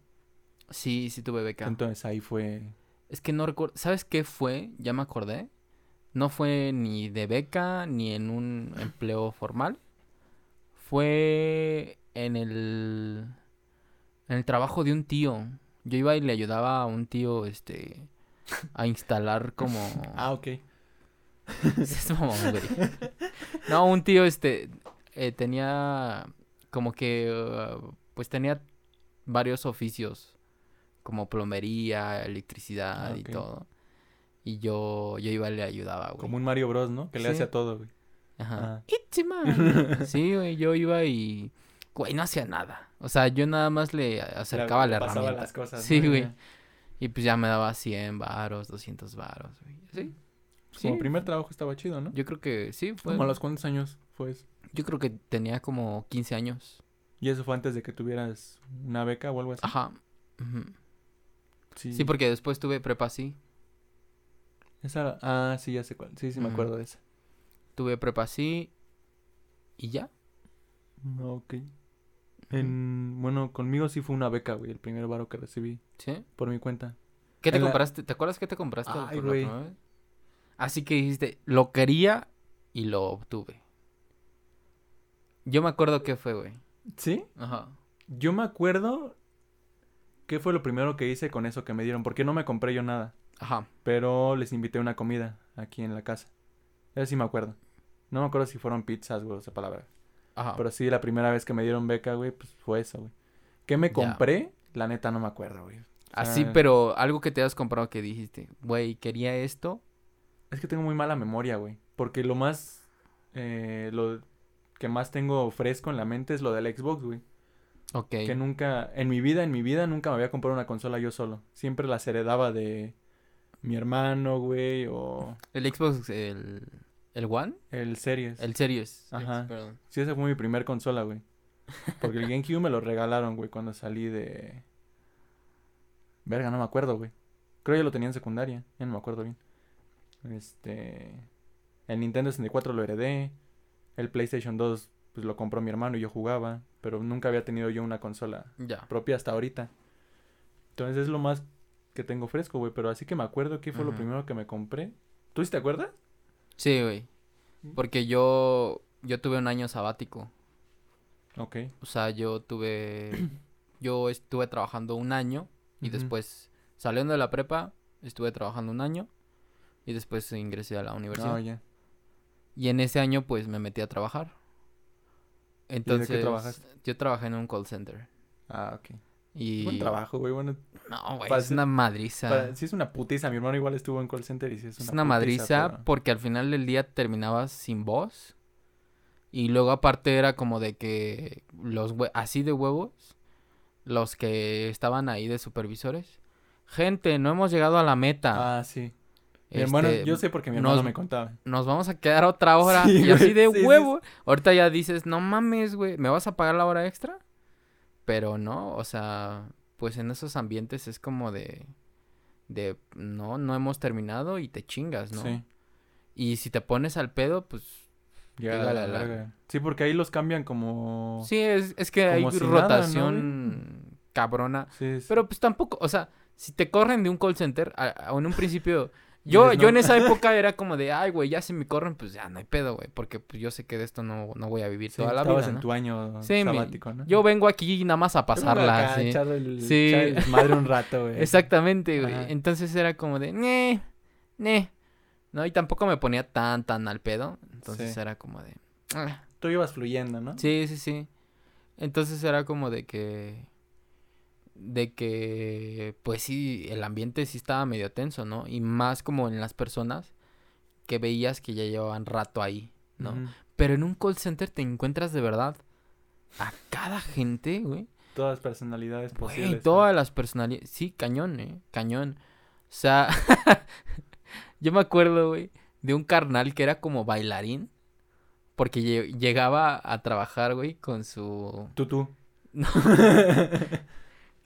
Sí, sí tuve beca.
Entonces ahí fue...
Es que no recuerdo. ¿Sabes qué fue? Ya me acordé. No fue ni de beca ni en un empleo formal. Fue en el. En el trabajo de un tío. Yo iba y le ayudaba a un tío, este. A instalar como. *laughs*
Ah, ok. *laughs*
Es mamón, güey. No, un tío, este, eh, tenía como que, uh, pues tenía varios oficios, como plomería, electricidad
Ah,
y todo. Y yo, yo iba y le ayudaba, güey.
Como un Mario Bros, ¿no? Que le hace a todo, güey.
Ajá.
Ah. *laughs*
Sí, güey, yo iba y, güey, no hacía nada. O sea, yo nada más le acercaba
Le
la
pasaba
herramienta.
las cosas.
Sí, güey. Y pues ya me daba 100 varos, 200 varos, güey. Sí.
Pues Como
Sí.
primer trabajo estaba chido, ¿no?
Yo creo que sí, fue.
¿Como a los cuántos años fue eso?
Yo creo que tenía como 15 años.
Y eso fue antes de que tuvieras una beca o algo así.
Ajá.
Sí.
Sí, porque después tuve prepa sí.
Esa... Ah, sí, ya sé cuál. Sí, sí me acuerdo de esa.
Tuve prepa sí. Y ya.
Ok. En... Bueno, conmigo sí fue una beca, güey. El primer varo que recibí
¿Sí?
por mi cuenta.
¿Qué te
En la-
compraste? ¿Te acuerdas qué te compraste?
Ay,
por la
güey.
Así que dijiste, lo quería y lo obtuve. Yo me acuerdo qué fue, güey.
¿Sí?
Ajá.
Yo me acuerdo qué fue lo primero que hice con eso que me dieron. Porque no me compré yo nada.
Ajá.
Pero les invité una comida aquí en la casa. Eso sí me acuerdo. No me acuerdo si fueron pizzas, güey, esa palabra.
Ajá.
Pero sí, la primera vez que me dieron beca, güey, pues fue eso, güey. ¿Qué me compré? La neta no me acuerdo, güey. O
Así, pero algo que te has comprado que dijiste, güey, quería esto.
Es que tengo muy mala memoria, güey. Porque lo más... eh, lo que más tengo fresco en la mente es lo del Xbox, güey.
Ok.
Que nunca... En mi vida, en mi vida, nunca me había comprado una consola yo solo. Siempre las heredaba de mi hermano, güey, o
El Xbox, el, el One,
el Series.
el Series.
Ajá.
X, perdón.
Sí, esa fue mi primer consola, güey. Porque el *laughs* GameCube me lo regalaron, güey, cuando salí de... Verga, no me acuerdo, güey. Creo que lo tenía en secundaria, ya no me acuerdo bien. Este... El Nintendo 64 lo heredé. El PlayStation 2, pues lo compró mi hermano y yo jugaba. Pero nunca había tenido yo una consola propia hasta ahorita. Entonces es lo más que tengo fresco, güey. Pero así que me acuerdo que fue lo primero que me compré. ¿Tú sí te acuerdas?
Sí, güey. Porque yo, yo tuve un año sabático.
Ok.
O sea, yo tuve, *coughs* yo estuve trabajando un año y después, saliendo de la prepa, estuve trabajando un año y después ingresé a la universidad.
No, ya.
Y en ese año, pues, me metí a trabajar. Entonces,
trabajaste?
yo trabajé en un call center.
Ah, ok.
Y...
Buen trabajo, güey. Bueno,
No, güey, es una madriza.
Para- sí es una putiza. Mi hermano igual estuvo en call center y sí es
Es
una
una
putiza,
madriza
pero-
porque al final del día terminabas sin voz. Y luego aparte era como de que los hue- así de huevos, los que estaban ahí de supervisores. Gente, no hemos llegado a la meta.
Ah, sí. Mi hermano,
Este,
yo sé porque mi hermano
nos-
me contaba.
Nos vamos a quedar otra hora.
Sí,
y así de
sí, sí,
huevo. Ahorita ya dices, no mames, güey, ¿me vas a pagar la hora extra? Pero no, o sea, pues en esos ambientes es como de... De, no, no hemos terminado y te chingas, ¿no?
Sí.
Y si te pones al pedo, pues
Llega
Llega
a
la
la. Sí, porque ahí los cambian como...
Sí, es, es que hay
Como si nada, ¿no,
rotación cabrona.
Sí, sí.
Pero pues tampoco, o sea, si te corren de un call center, a- a- en un principio, yo,
Dices,
yo
"No".
en esa *laughs* época era como de, ay, güey, ya si me corren, pues ya no hay pedo, güey, porque pues, yo sé que de esto no, no voy a vivir
Sí,
toda la vida,
en
¿no?
tu año
Sí,
sabático, ¿no?
Yo vengo aquí nada más a pasarla,
acá
sí.
echar el,
Sí.
echar el desmadre un rato, güey. *laughs*
Exactamente, güey. Entonces era como de, ne, ne. No, y tampoco me ponía tan, tan al pedo. Entonces
Sí.
era como de, "Ah".
Tú ibas fluyendo, ¿no?
Sí, sí, sí. Entonces era como de que. De que. Pues sí, el ambiente sí estaba medio tenso, ¿no? Y más como en las personas que veías que ya llevaban rato ahí, ¿no? Pero en un call center te encuentras de verdad a cada gente, güey.
Todas las personalidades posibles.
Güey,
¿no?
todas las personalidades. Sí, cañón, eh. Cañón. O sea, *laughs* yo me acuerdo, güey, de un carnal que era como bailarín. Porque lle- llegaba a trabajar, güey, con su...
Tú, tú.
No, *laughs*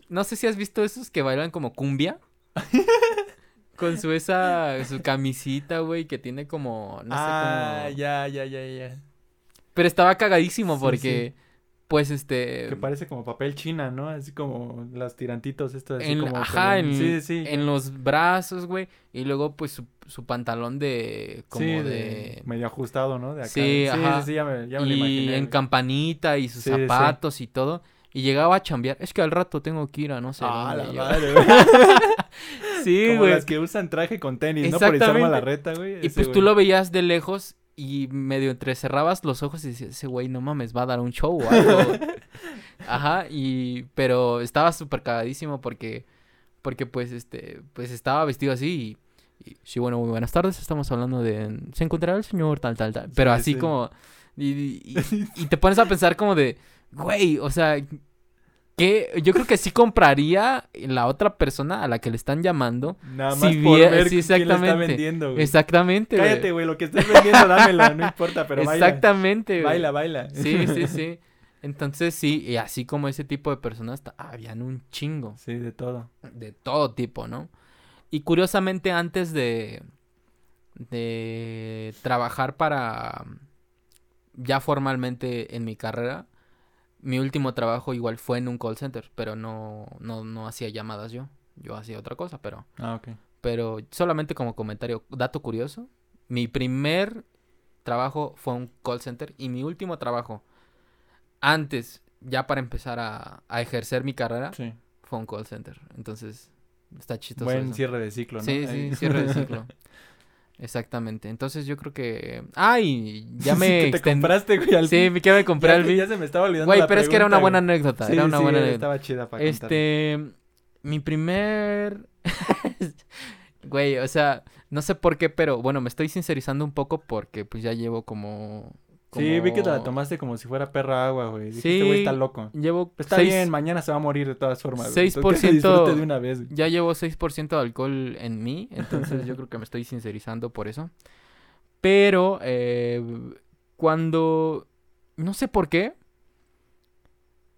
no sé si has visto esos que bailan como cumbia. *laughs* con su esa, su camisita, güey, que tiene como, no sé
ah,
cómo...
ya, ya, ya, ya.
Pero estaba cagadísimo
Sí,
porque, pues, este...
Que parece como papel china, ¿no? Así como los tirantitos estos así
en,
como...
ajá, en,
Sí, sí.
en los brazos, güey. Y luego, pues, su, su pantalón de... Como
Sí,
de...
Medio ajustado, ¿no? De acá.
Sí, ajá.
sí, sí, ya me, ya me lo
y
imaginé.
en campanita y sus
Sí, sí.
zapatos y todo. Y llegaba a chambear. Es que al rato tengo que ir a no sé
Ah, la madre, *laughs* güey.
Sí,
Como
güey.
las que usan traje con tenis, ¿no? Por echarme a la reta, güey.
Y
ese
pues tú lo veías de lejos y medio entrecerrabas los ojos y decías, ese güey, no mames, va a dar un show o algo. güey". *laughs* Ajá, y... Pero estaba súper cagadísimo porque... Porque pues, este... Pues estaba vestido así y... y, sí, bueno, muy buenas tardes. Estamos hablando de... Se encontrará el señor tal, tal, tal. Pero
Sí,
así
sí.
como... Y, y- y- *laughs* y te pones a pensar como de... Güey, o sea... Que yo creo que sí compraría la otra persona a la que le están llamando.
Nada
si
más por ver
sí,
quién le está
exactamente.
vendiendo, güey.
Exactamente.
Cállate, güey, lo que estés vendiendo, dámelo, no importa, pero baila.
Exactamente, güey.
Baila, baila.
Sí, sí, *laughs* sí. Entonces sí, y así como ese tipo de personas, habían un chingo.
Sí, de todo.
De todo tipo, ¿no? Y curiosamente antes de, de trabajar para ya formalmente en mi carrera, mi último trabajo igual fue en un call center, pero no, no, no hacía llamadas yo. Yo hacía otra cosa, pero,
Ah, ok.
pero solamente como comentario, dato curioso, mi primer trabajo fue un call center y mi último trabajo antes, ya para empezar a, a ejercer mi carrera,
Sí.
fue un call center. Entonces, está chistoso.
Buen
eso.
cierre de ciclo, ¿no?
Sí, sí, cierre de *laughs* ciclo. Exactamente. Entonces yo creo que. ¡Ay! Ya *laughs* me
que te
extendí.
compraste, güey, al
Sí, me quedé comprar
ya,
el
ya se me estaba olvidando
Güey,
la
pero es que era una buena anécdota.
Sí,
era una
sí,
buena anécdota.
estaba chida para.
Este. Mi primer. *laughs* Güey, o sea, no sé por qué, pero bueno, me estoy sincerizando un poco porque pues ya llevo como.
Sí, vi que te la tomaste como si fuera perra agua, güey.
Sí,
güey, está loco.
Llevo.
Está
seis-
bien, mañana se va a morir de todas formas. güey.
6%
Entonces, que disfrute de una vez. güey.
Ya llevo 6% de alcohol en mí, entonces yo *laughs* creo que me estoy sincerizando por eso. Pero eh, cuando... No sé por qué,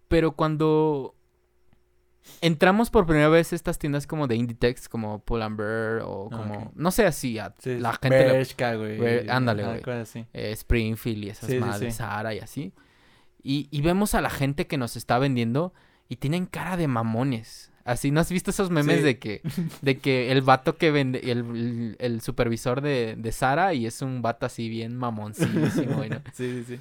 pero cuando entramos por primera vez a estas tiendas como de Inditex, como Pull&Bear o
Ah,
como... No sé, así, a
Sí,
la gente...
Bershka, güey.
Ándale, güey. eh, Springfield y esas
Sí,
madres,
sí.
Zara y así. Y, y vemos a la gente que nos está vendiendo y tienen cara de mamones. Así, ¿no has visto esos memes de que *laughs* de que el vato que vende, el, el, el supervisor de, de Sara y es un vato así bien mamoncísimo, ¿no? *laughs*
Sí, sí, sí.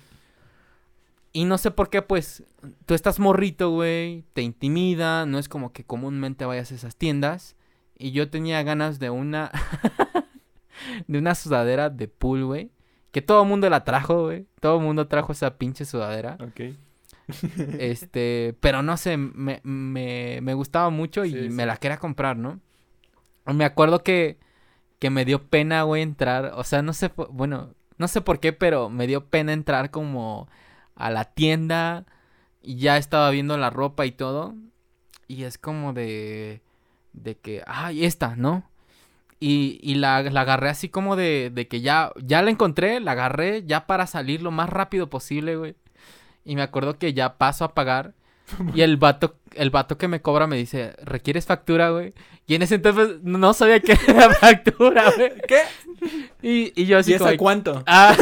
Y no sé por qué, pues, tú estás morrito, güey, te intimida, no es como que comúnmente vayas a esas tiendas. Y yo tenía ganas de una, *laughs* de una sudadera de pool, güey. Que todo el mundo la trajo, güey. Todo el mundo trajo esa pinche sudadera.
Ok. *laughs*
Este, pero no sé, me, me, me gustaba mucho y
Sí,
me
sí.
la quería comprar, ¿no? Me acuerdo que, que me dio pena, güey, entrar, o sea, no sé, bueno, no sé por qué, pero me dio pena entrar como a la tienda y ya estaba viendo la ropa y todo y es como de, de que, ay, esta, ¿no? Y, y la, la agarré así como de, de que ya, ya la encontré, la agarré ya para salir lo más rápido posible, güey. Y me acuerdo que ya paso a pagar. Y el vato, el vato que me cobra me dice, ¿requieres factura, güey? Y en ese entonces no sabía qué era *laughs* factura, güey.
¿Qué?
Y, y yo así
¿Y esa
como...
cuánto?
Ah,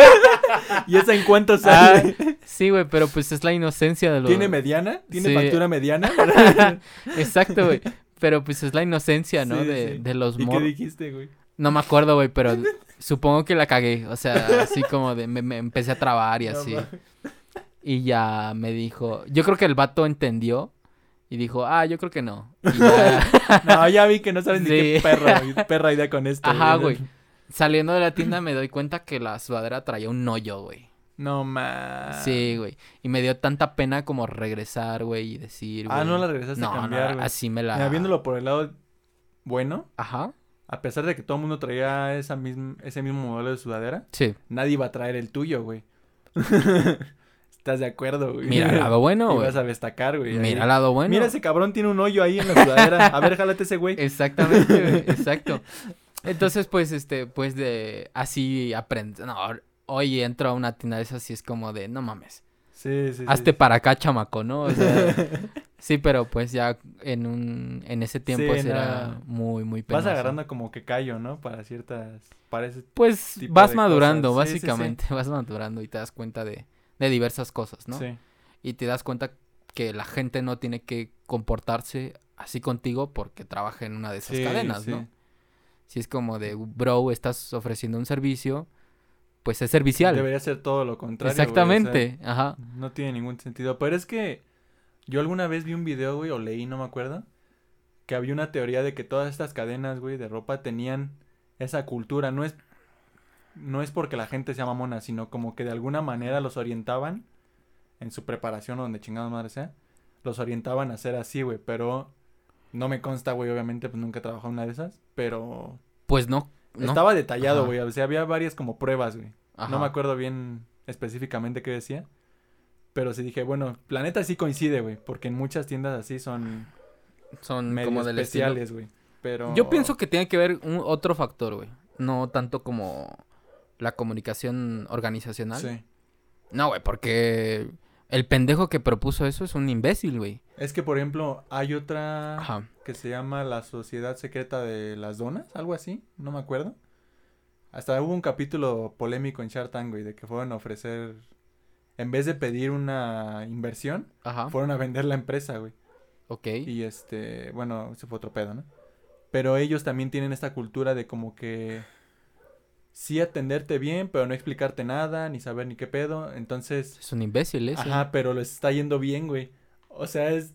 *laughs* *laughs*
¿Y esa en cuánto
ah,
sale?
sí, güey, pero pues es la inocencia de los...
¿Tiene mediana? ¿Tiene
Sí.
factura mediana? *laughs*
Exacto, güey. Pero pues es la inocencia, ¿no?
Sí,
de,
sí.
de los
¿Y qué
morros.
dijiste, güey?
No me acuerdo, güey, pero *laughs* supongo que la cagué. O sea, así como de me, me empecé a trabar y así. Y ya me dijo, yo creo que el vato entendió y dijo, ah, yo creo que no. Y ya,
No, ya vi que no sabes ni qué
Sí.
perra, perra idea con esto.
Ajá, güey. Saliendo de la tienda me doy cuenta que la sudadera traía un hoyo, güey.
No más.
Sí, güey. Y me dio tanta pena como regresar, güey, y decir,
Ah, no la regresaste
no,
a cambiar,
no,
güey.
así me la...
Mira, viéndolo por el lado bueno,
Ajá.
a pesar de que todo el mundo traía esa misma, ese mismo modelo de sudadera,
Sí.
nadie iba a traer el tuyo, güey. *laughs* ¿Estás de acuerdo, güey?
Mira el lado bueno, güey.
vas a destacar, güey.
Mira el lado bueno.
Mira, ese cabrón tiene un hoyo ahí en la sudadera. A ver, jálate ese güey. *laughs*
Exactamente, güey, exacto. Entonces, pues, este, pues de así aprende. No, hoy entro a una tienda de esas y es como de, no mames,
Sí, sí, sí.
hazte para acá, chamaco, ¿no? O sea, *laughs* sí, pero pues ya en un, en ese tiempo
Sí,
sí, era
no.
muy, muy penoso.
Vas agarrando como que callo, ¿no? Para ciertas... Para ese...
Pues
tipo
vas
de
madurando,
cosas. Sí,
básicamente, *laughs* vas madurando y te das cuenta de, de diversas cosas, ¿no?
Sí.
Y te das cuenta que la gente no tiene que comportarse así contigo porque trabaja en una de esas cadenas,
sí.
¿no? Si es como de, bro, estás ofreciendo un servicio, pues es servicial.
Debería ser todo lo contrario, güey, o sea,
Exactamente, ajá.
No tiene ningún sentido. Pero es que yo alguna vez vi un video, güey, o leí, no me acuerdo, que había una teoría de que todas estas cadenas, güey, de ropa tenían esa cultura. No es, no es porque la gente sea mamona, sino como que de alguna manera los orientaban en su preparación o donde chingada madre sea. Los orientaban a ser así, güey, pero no me consta, güey, obviamente, pues nunca he trabajado en una de esas, pero...
Pues no. no.
Estaba detallado, güey, o sea, había varias como pruebas, güey. No me acuerdo bien específicamente qué decía. Pero sí dije, bueno, Planeta sí coincide, güey. Porque en muchas tiendas así son
Son como del
especiales, güey. Pero...
Yo pienso que tiene que ver un otro factor, güey. No tanto como la comunicación organizacional.
Sí.
No, güey, porque el pendejo que propuso eso es un imbécil, güey.
Es que, por ejemplo, hay otra
Ajá.
que se llama La Sociedad Secreta de las Donas, algo así, no me acuerdo. Hasta hubo un capítulo polémico en Shark Tank, güey, de que fueron a ofrecer, en vez de pedir una inversión,
Ajá.
fueron a vender la empresa, güey.
Ok.
Y este, bueno, ese fue otro pedo, ¿no? Pero ellos también tienen esta cultura de como que sí atenderte bien, pero no explicarte nada, ni saber ni qué pedo. Entonces,
Es un imbécil ese.
ajá, pero les está yendo bien, güey. O sea, es...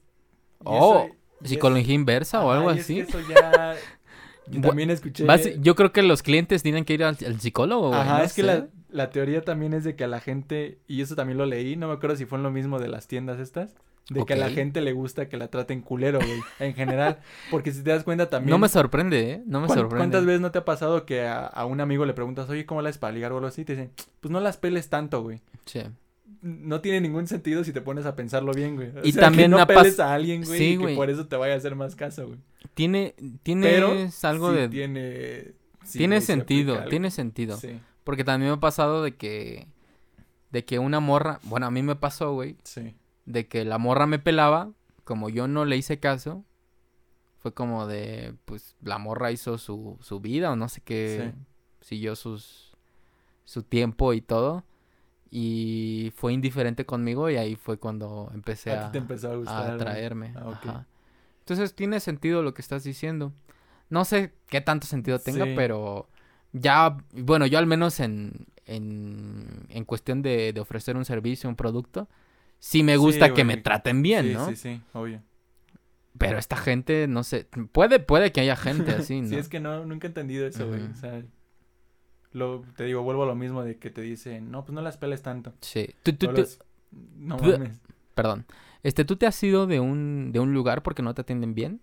Oh,
es-
Psicología inversa o algo
es
así.
que eso ya... *laughs* Yo también escuché...
Yo creo que los clientes tienen que ir al, al psicólogo.
Ajá,
no
es que la, la teoría también es de que a la gente, y eso también lo leí, no me acuerdo si fue en lo mismo de las tiendas estas, de que a la gente le gusta que la traten culero, güey, en general. *laughs* Porque si te das cuenta también...
No me sorprende, ¿eh? No me
¿Cuán-
sorprende.
¿Cuántas veces no te ha pasado que a, a un amigo le preguntas, oye, ¿cómo la es para ligar o algo así? Y te dicen, pues no las peles tanto, güey.
Sí.
No tiene ningún sentido si te pones a pensarlo bien, güey. O
Y
sea,
también
que no peles a alguien, güey,
Sí,
y que
güey.
por eso te vaya a hacer más caso, güey.
Tiene,
Pero
tienes algo
sí
de...
tiene... sí,
tiene
güey,
sentido, tiene sentido.
Sí,
Porque también me ha pasado de que... De que una morra... Bueno, a mí me pasó, güey.
sí.
De que la morra me pelaba. Como yo no le hice caso. Fue como de... Pues la morra hizo su, su vida o no sé qué. Siguió sus... Su tiempo y todo. Y fue indiferente conmigo y ahí fue cuando empecé
A
a,
te gustar.
atraerme.
Ah.
Entonces tiene sentido lo que estás diciendo. No sé qué tanto sentido tenga,
Sí.
pero ya, bueno, yo al menos en, en, en cuestión de, de ofrecer un servicio, un producto, sí me
Sí,
gusta que me traten bien,
sí,
¿no?
Sí, sí, obvio.
Pero esta gente, no sé, puede, puede que haya gente así, *laughs* ¿no?
Sí, es que no, nunca he entendido eso, güey. O sea, lo, te digo, vuelvo a lo mismo de que te dicen, no, pues no las peles tanto.
Sí. Tú- tú-
No,
tú-
las- no
tú-
mames.
perdón. Este, ¿tú te has ido de un, de un lugar porque no te atienden bien?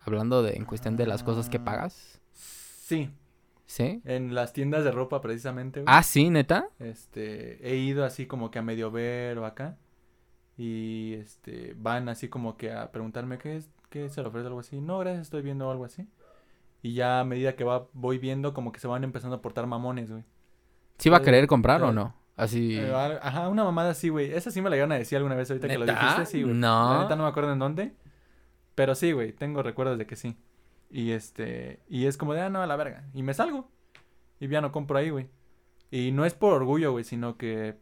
Hablando de, en cuestión de las cosas que
Ah.
pagas.
Sí,
¿Sí?
en las tiendas de ropa precisamente, güey.
Ah, sí, neta.
Este, he ido así como que a medio ver o acá. Y este, van así como que a preguntarme qué es, qué se le ofrece algo así. No, gracias, estoy viendo algo así. Y ya a medida que va, voy viendo como que se van empezando a portar mamones, güey.
¿Sí va a
Eh,
querer comprar o
eh,
no? Así.
Eh, Ajá, una mamada así, güey. Esa sí me la iban a decir alguna vez ahorita que lo
¿Neta?
dijiste, sí, güey.
No.
La neta no me acuerdo en dónde. Pero sí, güey, tengo recuerdos de que sí. Y este, y es como de, ah, no, a la verga. Y me salgo. Y ya no compro ahí, güey. Y no es por orgullo, güey, sino que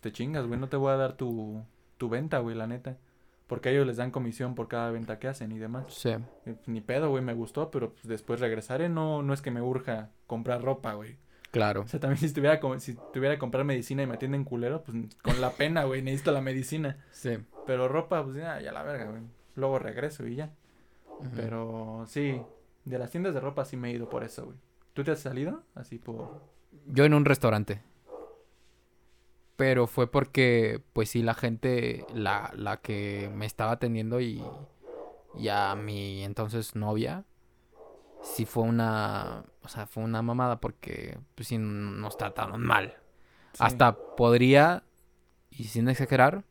te chingas, güey. No te voy a dar tu, tu venta, güey, la neta. Porque a ellos les dan comisión por cada venta que hacen y demás.
Sí.
Pues, ni pedo, güey, me gustó, pero pues, después regresaré. No, no es que me urja comprar ropa, güey.
Claro.
O sea, también si tuviera, si tuviera que comprar medicina y me atienden culero, pues con la pena, güey, necesito la medicina.
Sí.
Pero ropa, pues ya, ya la verga, güey. Luego regreso y ya. Pero sí, de las tiendas de ropa sí me he ido por eso, güey. ¿Tú te has salido? Así por...
Yo en un restaurante. Pero fue porque, pues sí, la gente, la, la que me estaba atendiendo y, y a mi entonces novia, sí fue una, o sea, fue una mamada porque, pues sí, nos trataron mal.
sí.
Hasta podría, y sin exagerar,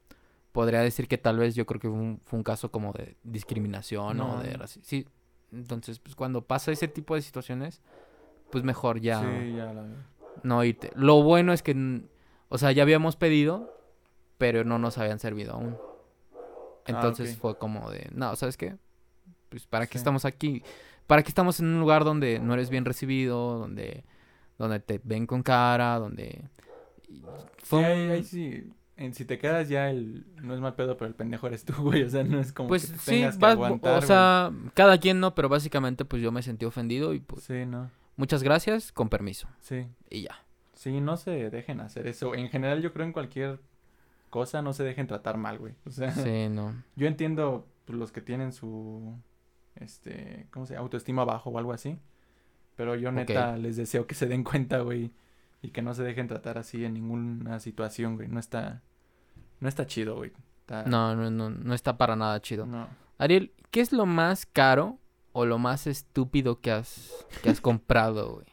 podría decir que tal vez yo creo que fue un, fue un caso como de discriminación o de racismo. Sí, entonces, pues cuando pasa ese tipo de situaciones, pues mejor ya
Sí, ya la
no irte. Lo bueno es que, o sea, ya habíamos pedido, pero no nos habían servido aún. Entonces
Ah, ok.
fue como de, no, ¿sabes qué? Pues para qué estamos aquí, para qué estamos en un lugar donde no eres bien recibido, donde, donde te ven con cara, donde fue
Sí, ahí, sí. En, si te quedas ya el... No es mal pedo, pero el pendejo eres tú, *laughs* güey. O sea, no es como
pues
que te
sí,
tengas que
vas-
aguantar,
o
güey.
sea, cada quien no, pero básicamente pues yo me sentí ofendido y pues
Sí, no.
muchas gracias, con permiso
Sí.
y ya.
Sí, no se dejen hacer eso. En general, yo creo en cualquier cosa no se dejen tratar mal, güey. O sea,
Sí, no. *laughs*
yo entiendo pues, los que tienen su este, ¿cómo se llama? Autoestima bajo o algo así. Pero yo neta les deseo que se den cuenta, güey, y que no se dejen tratar así en ninguna situación, güey. No está, no está chido, güey. Está-
No, no, no, no está para nada chido.
no.
Ariel, ¿qué es lo más caro o lo más estúpido que has, que has *laughs* comprado, güey?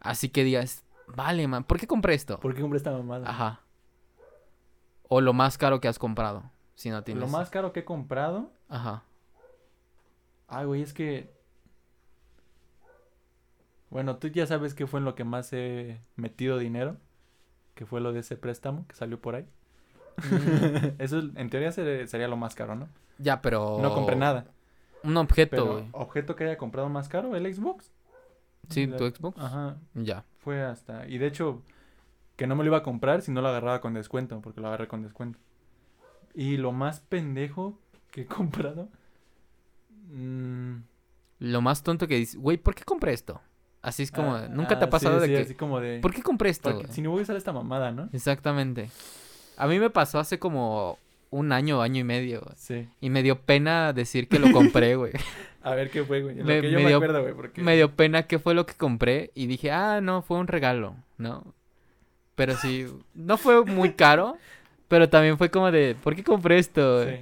Así que digas, vale, man, ¿por qué compré esto?
¿Por qué compré esta mamada?
Ajá. O lo más caro que has comprado, si no tienes.
Lo más caro que he comprado.
Ajá.
Ay, güey, es que. Bueno, tú ya sabes qué fue en lo que más he metido dinero. Que fue lo de ese préstamo que salió por ahí. *laughs* Eso en teoría ser- sería lo más caro, ¿no?
Ya, pero.
No compré nada.
Un objeto,
Pero
güey.
objeto que haya comprado más caro, el Xbox.
Sí,
La-
tu Xbox.
Ajá,
Ya.
fue hasta. Y de hecho, que no me lo iba a comprar si no lo agarraba con descuento, porque lo agarré con descuento. Y lo más pendejo que he *laughs* comprado. mm,
Lo más tonto que dices, güey, ¿por qué compré esto? Así es como,
ah,
nunca te ha
ah,
pasado
sí,
de
sí,
que,
Así como de.
¿por qué compré esto?
si no voy a usar esta mamada, ¿no?
Exactamente. A mí me pasó hace como un año, año y medio, güey.
Sí.
Y me dio pena decir que lo compré, güey. *laughs*
A ver qué fue, güey. En
Me-
lo que yo
me
me
dio-
acuerdo, güey, porque.
Me dio pena qué fue lo que compré y dije, ah, no, fue un regalo, ¿no? Pero sí, no fue muy caro, pero también fue como de, ¿por qué compré esto?
Sí,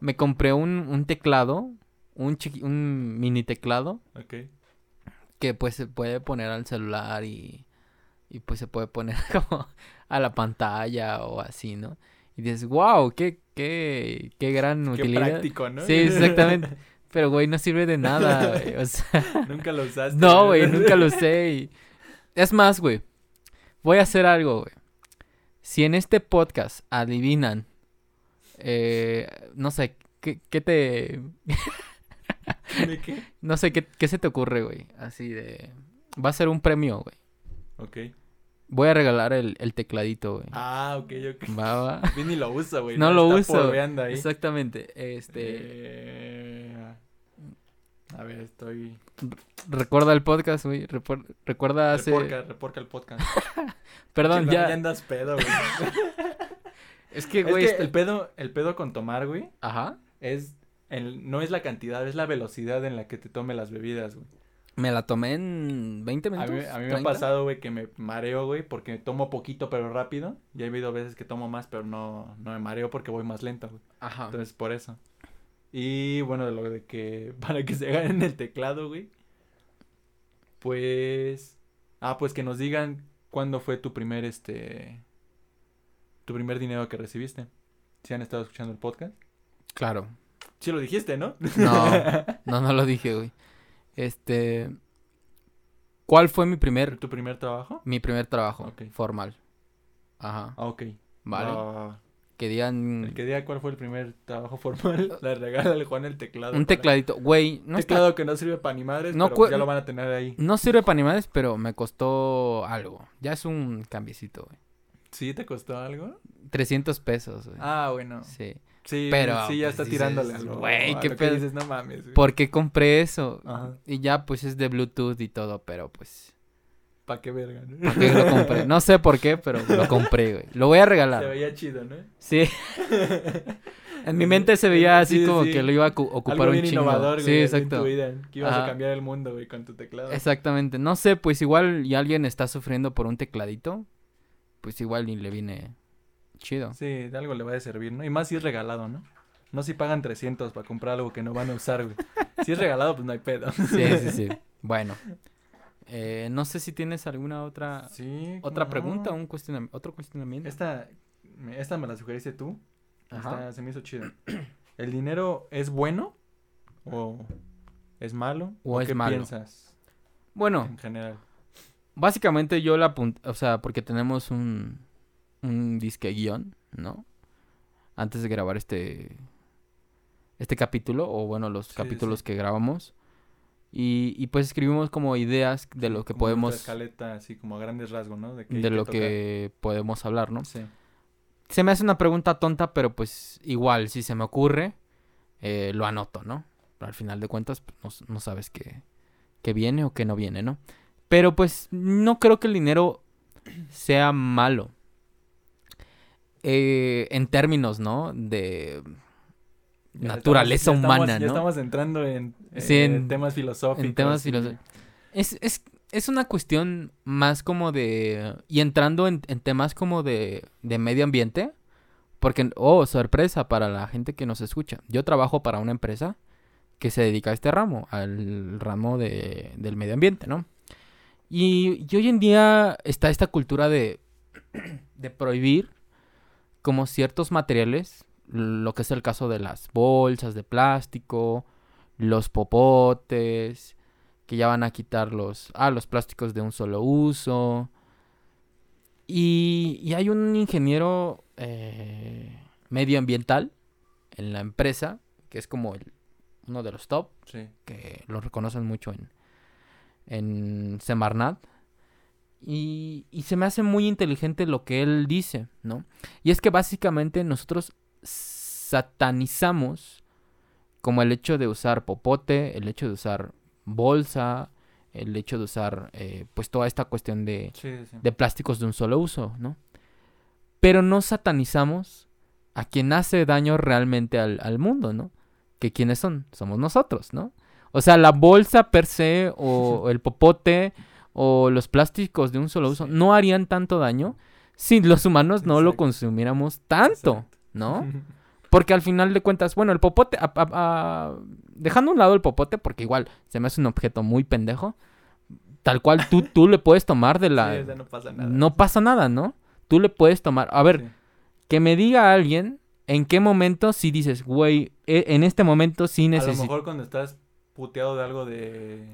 Me compré un, un teclado, un, chiqui- un mini teclado
ok.
que pues se puede poner al celular y, y pues se puede poner *laughs* como a la pantalla o así, ¿no? Y dices, wow, qué, qué, qué gran
Qué
utilidad.
práctico, ¿no?
Sí, exactamente. *laughs* Pero, güey, no sirve de nada, *laughs* güey. O sea,
nunca lo usaste.
no, güey, *laughs* nunca lo usé. y- Es más, güey, voy a hacer algo, güey. Si en este podcast adivinan, eh, no sé, ¿qué, qué te...
¿De qué? *laughs*
No sé, ¿qué, qué se te ocurre, güey? Así de... Va a ser un premio, güey.
Ok.
Voy a regalar el, el tecladito, güey.
Ah, ok, ok.
Va, va.
Ni lo uso, güey.
No lo
ahí.
Exactamente. Este...
Eh, A ver, estoy.
Recuerda el podcast, güey. repor- Recuerda hace...
Reporca, reporca el podcast. *laughs*
Perdón, ya...
Ya andas pedo, güey. *laughs*
Es que,
Es
güey...
que
este-
el pedo, el pedo con tomar, güey,
Ajá.
es. El, no es la cantidad, es la velocidad en la que te tome las bebidas, güey.
Me la tomé en 20
A
minutos.
mí, a mí me ha
30.
pasado, güey, que me mareo, güey, porque tomo poquito pero rápido. Y ha habido veces que tomo más, pero no, no me mareo porque voy más lento, güey.
Ajá.
Entonces, por eso. Y bueno, de lo de que *laughs* para que se ganen el teclado, güey. Pues. Ah, pues que nos digan cuándo fue tu primer, este. Tu primer dinero que recibiste. Si han estado escuchando el podcast.
Claro.
Sí lo dijiste, ¿no?
No, *laughs* no, no lo dije, güey. Este. ¿Cuál fue mi primer,
¿Tu primer trabajo?
mi primer trabajo formal? Ajá.
Ah, ok.
Vale.
Va, va, va.
Que digan
El que diga cuál fue el primer trabajo formal, *laughs* le regala al Juan el teclado.
un
para-
tecladito. Güey, no, está-
teclado que no sirve para ni madres,
No
pero ya lo van a tener ahí.
no sirve para animales, pero me costó algo. Ya es un cambiecito, güey.
¿Sí te costó algo?
300 pesos, güey.
Ah, bueno.
Sí.
Sí,
Pero,
sí, ya
pues,
está tirándole a lo-
güey, qué pedo.
dices, no mames. güey.
¿Por qué compré eso?
Ajá.
Y ya, pues es de Bluetooth y todo, pero pues.
¿Pa' qué verga? no?
¿Por qué lo compré? No sé por qué, pero lo compré, güey. Lo voy a
Se
regalar.
veía chido, ¿no?
Sí. En mi mente se veía así
Sí,
como
sí.
que lo iba a cu- ocupar
Algo
un
bien
chingo.
innovador,
sí,
güey,
exacto.
en tu vida, que ibas
Ajá.
a cambiar el mundo, güey, con tu teclado.
Exactamente. No sé, pues igual y alguien está sufriendo por un tecladito, pues igual y le viene chido.
Sí, de algo le va a servir, ¿no? Y más si es regalado, ¿no? No si pagan 300 para comprar algo que no van a usar, güey. Si es regalado, pues no hay pedo.
Sí, sí, *laughs* sí. Bueno. Eh, no sé si tienes alguna otra
Sí.
otra
¿cómo
pregunta,
no?
un cuestionam- otro cuestionamiento.
Esta, me- esta me la sugeriste tú.
Ajá.
Esta se me hizo chida. *clears throat* ¿El dinero es bueno o es malo?
O es
qué
malo.
piensas
Bueno,
en general?
básicamente yo la apunté, o sea, porque tenemos un un disque guion, ¿no? Antes de grabar este este capítulo o bueno, los
sí,
capítulos
sí.
que grabamos y, y pues escribimos como ideas de lo que
Como
podemos
escaleta así como a grandes rasgos, ¿no? De,
lo que podemos hablar, ¿no?
Sí.
Se me hace una pregunta tonta, pero pues igual, si se me ocurre, eh, lo anoto, ¿no? Al final de cuentas, pues, no, no sabes qué, qué viene o qué no viene, ¿no? Pero pues no creo que el dinero sea malo. Eh, en términos, ¿no? De... Naturaleza
estamos- ya estamos-
humana,
Ya
¿no?
estamos entrando en,
Sí,
eh,
en-
temas filosóficos.
en temas
y-
filosóficos. Es, es, es una cuestión más como de... Y entrando en, en temas como de, de medio ambiente. Porque, oh, sorpresa para la gente que nos escucha. Yo trabajo para una empresa que se dedica a este ramo, al ramo de, del medio ambiente, ¿no? Y, y hoy en día está esta cultura de, *clears throat* de prohibir como ciertos materiales, lo que es el caso de las bolsas de plástico, los popotes, que ya van a quitar los, ah, los plásticos de un solo uso. Y, y hay un ingeniero eh, medioambiental en la empresa, que es como el- uno de los top,
Sí.
que lo reconocen mucho en, en Semarnat. Y, y se me hace muy inteligente lo que él dice, ¿no? Y es que básicamente nosotros satanizamos como el hecho de usar popote, el hecho de usar bolsa, el hecho de usar eh, pues toda esta cuestión de,
Sí, sí.
de plásticos de un solo uso, ¿no? Pero no satanizamos a quien hace daño realmente al, al mundo, ¿no? Que quiénes son, somos nosotros, ¿no? O sea, la bolsa per se o *laughs* el popote o los plásticos de un solo uso
Sí.
no harían tanto daño si los humanos no lo consumiéramos tanto,
Exacto.
¿No? *laughs* Porque al final de cuentas, bueno, el popote, a- a- a- dejando a un lado el popote, porque igual se me hace un objeto muy pendejo, tal cual tú, tú le puedes tomar de *laughs* la...
Sí, o sea, no pasa nada.
no pasa nada, ¿no? Tú le puedes tomar... A ver,
Sí.
que me diga alguien en qué momento si dices, güey, e- en este momento sí
A lo
necesito...
mejor cuando estás puteado de algo de,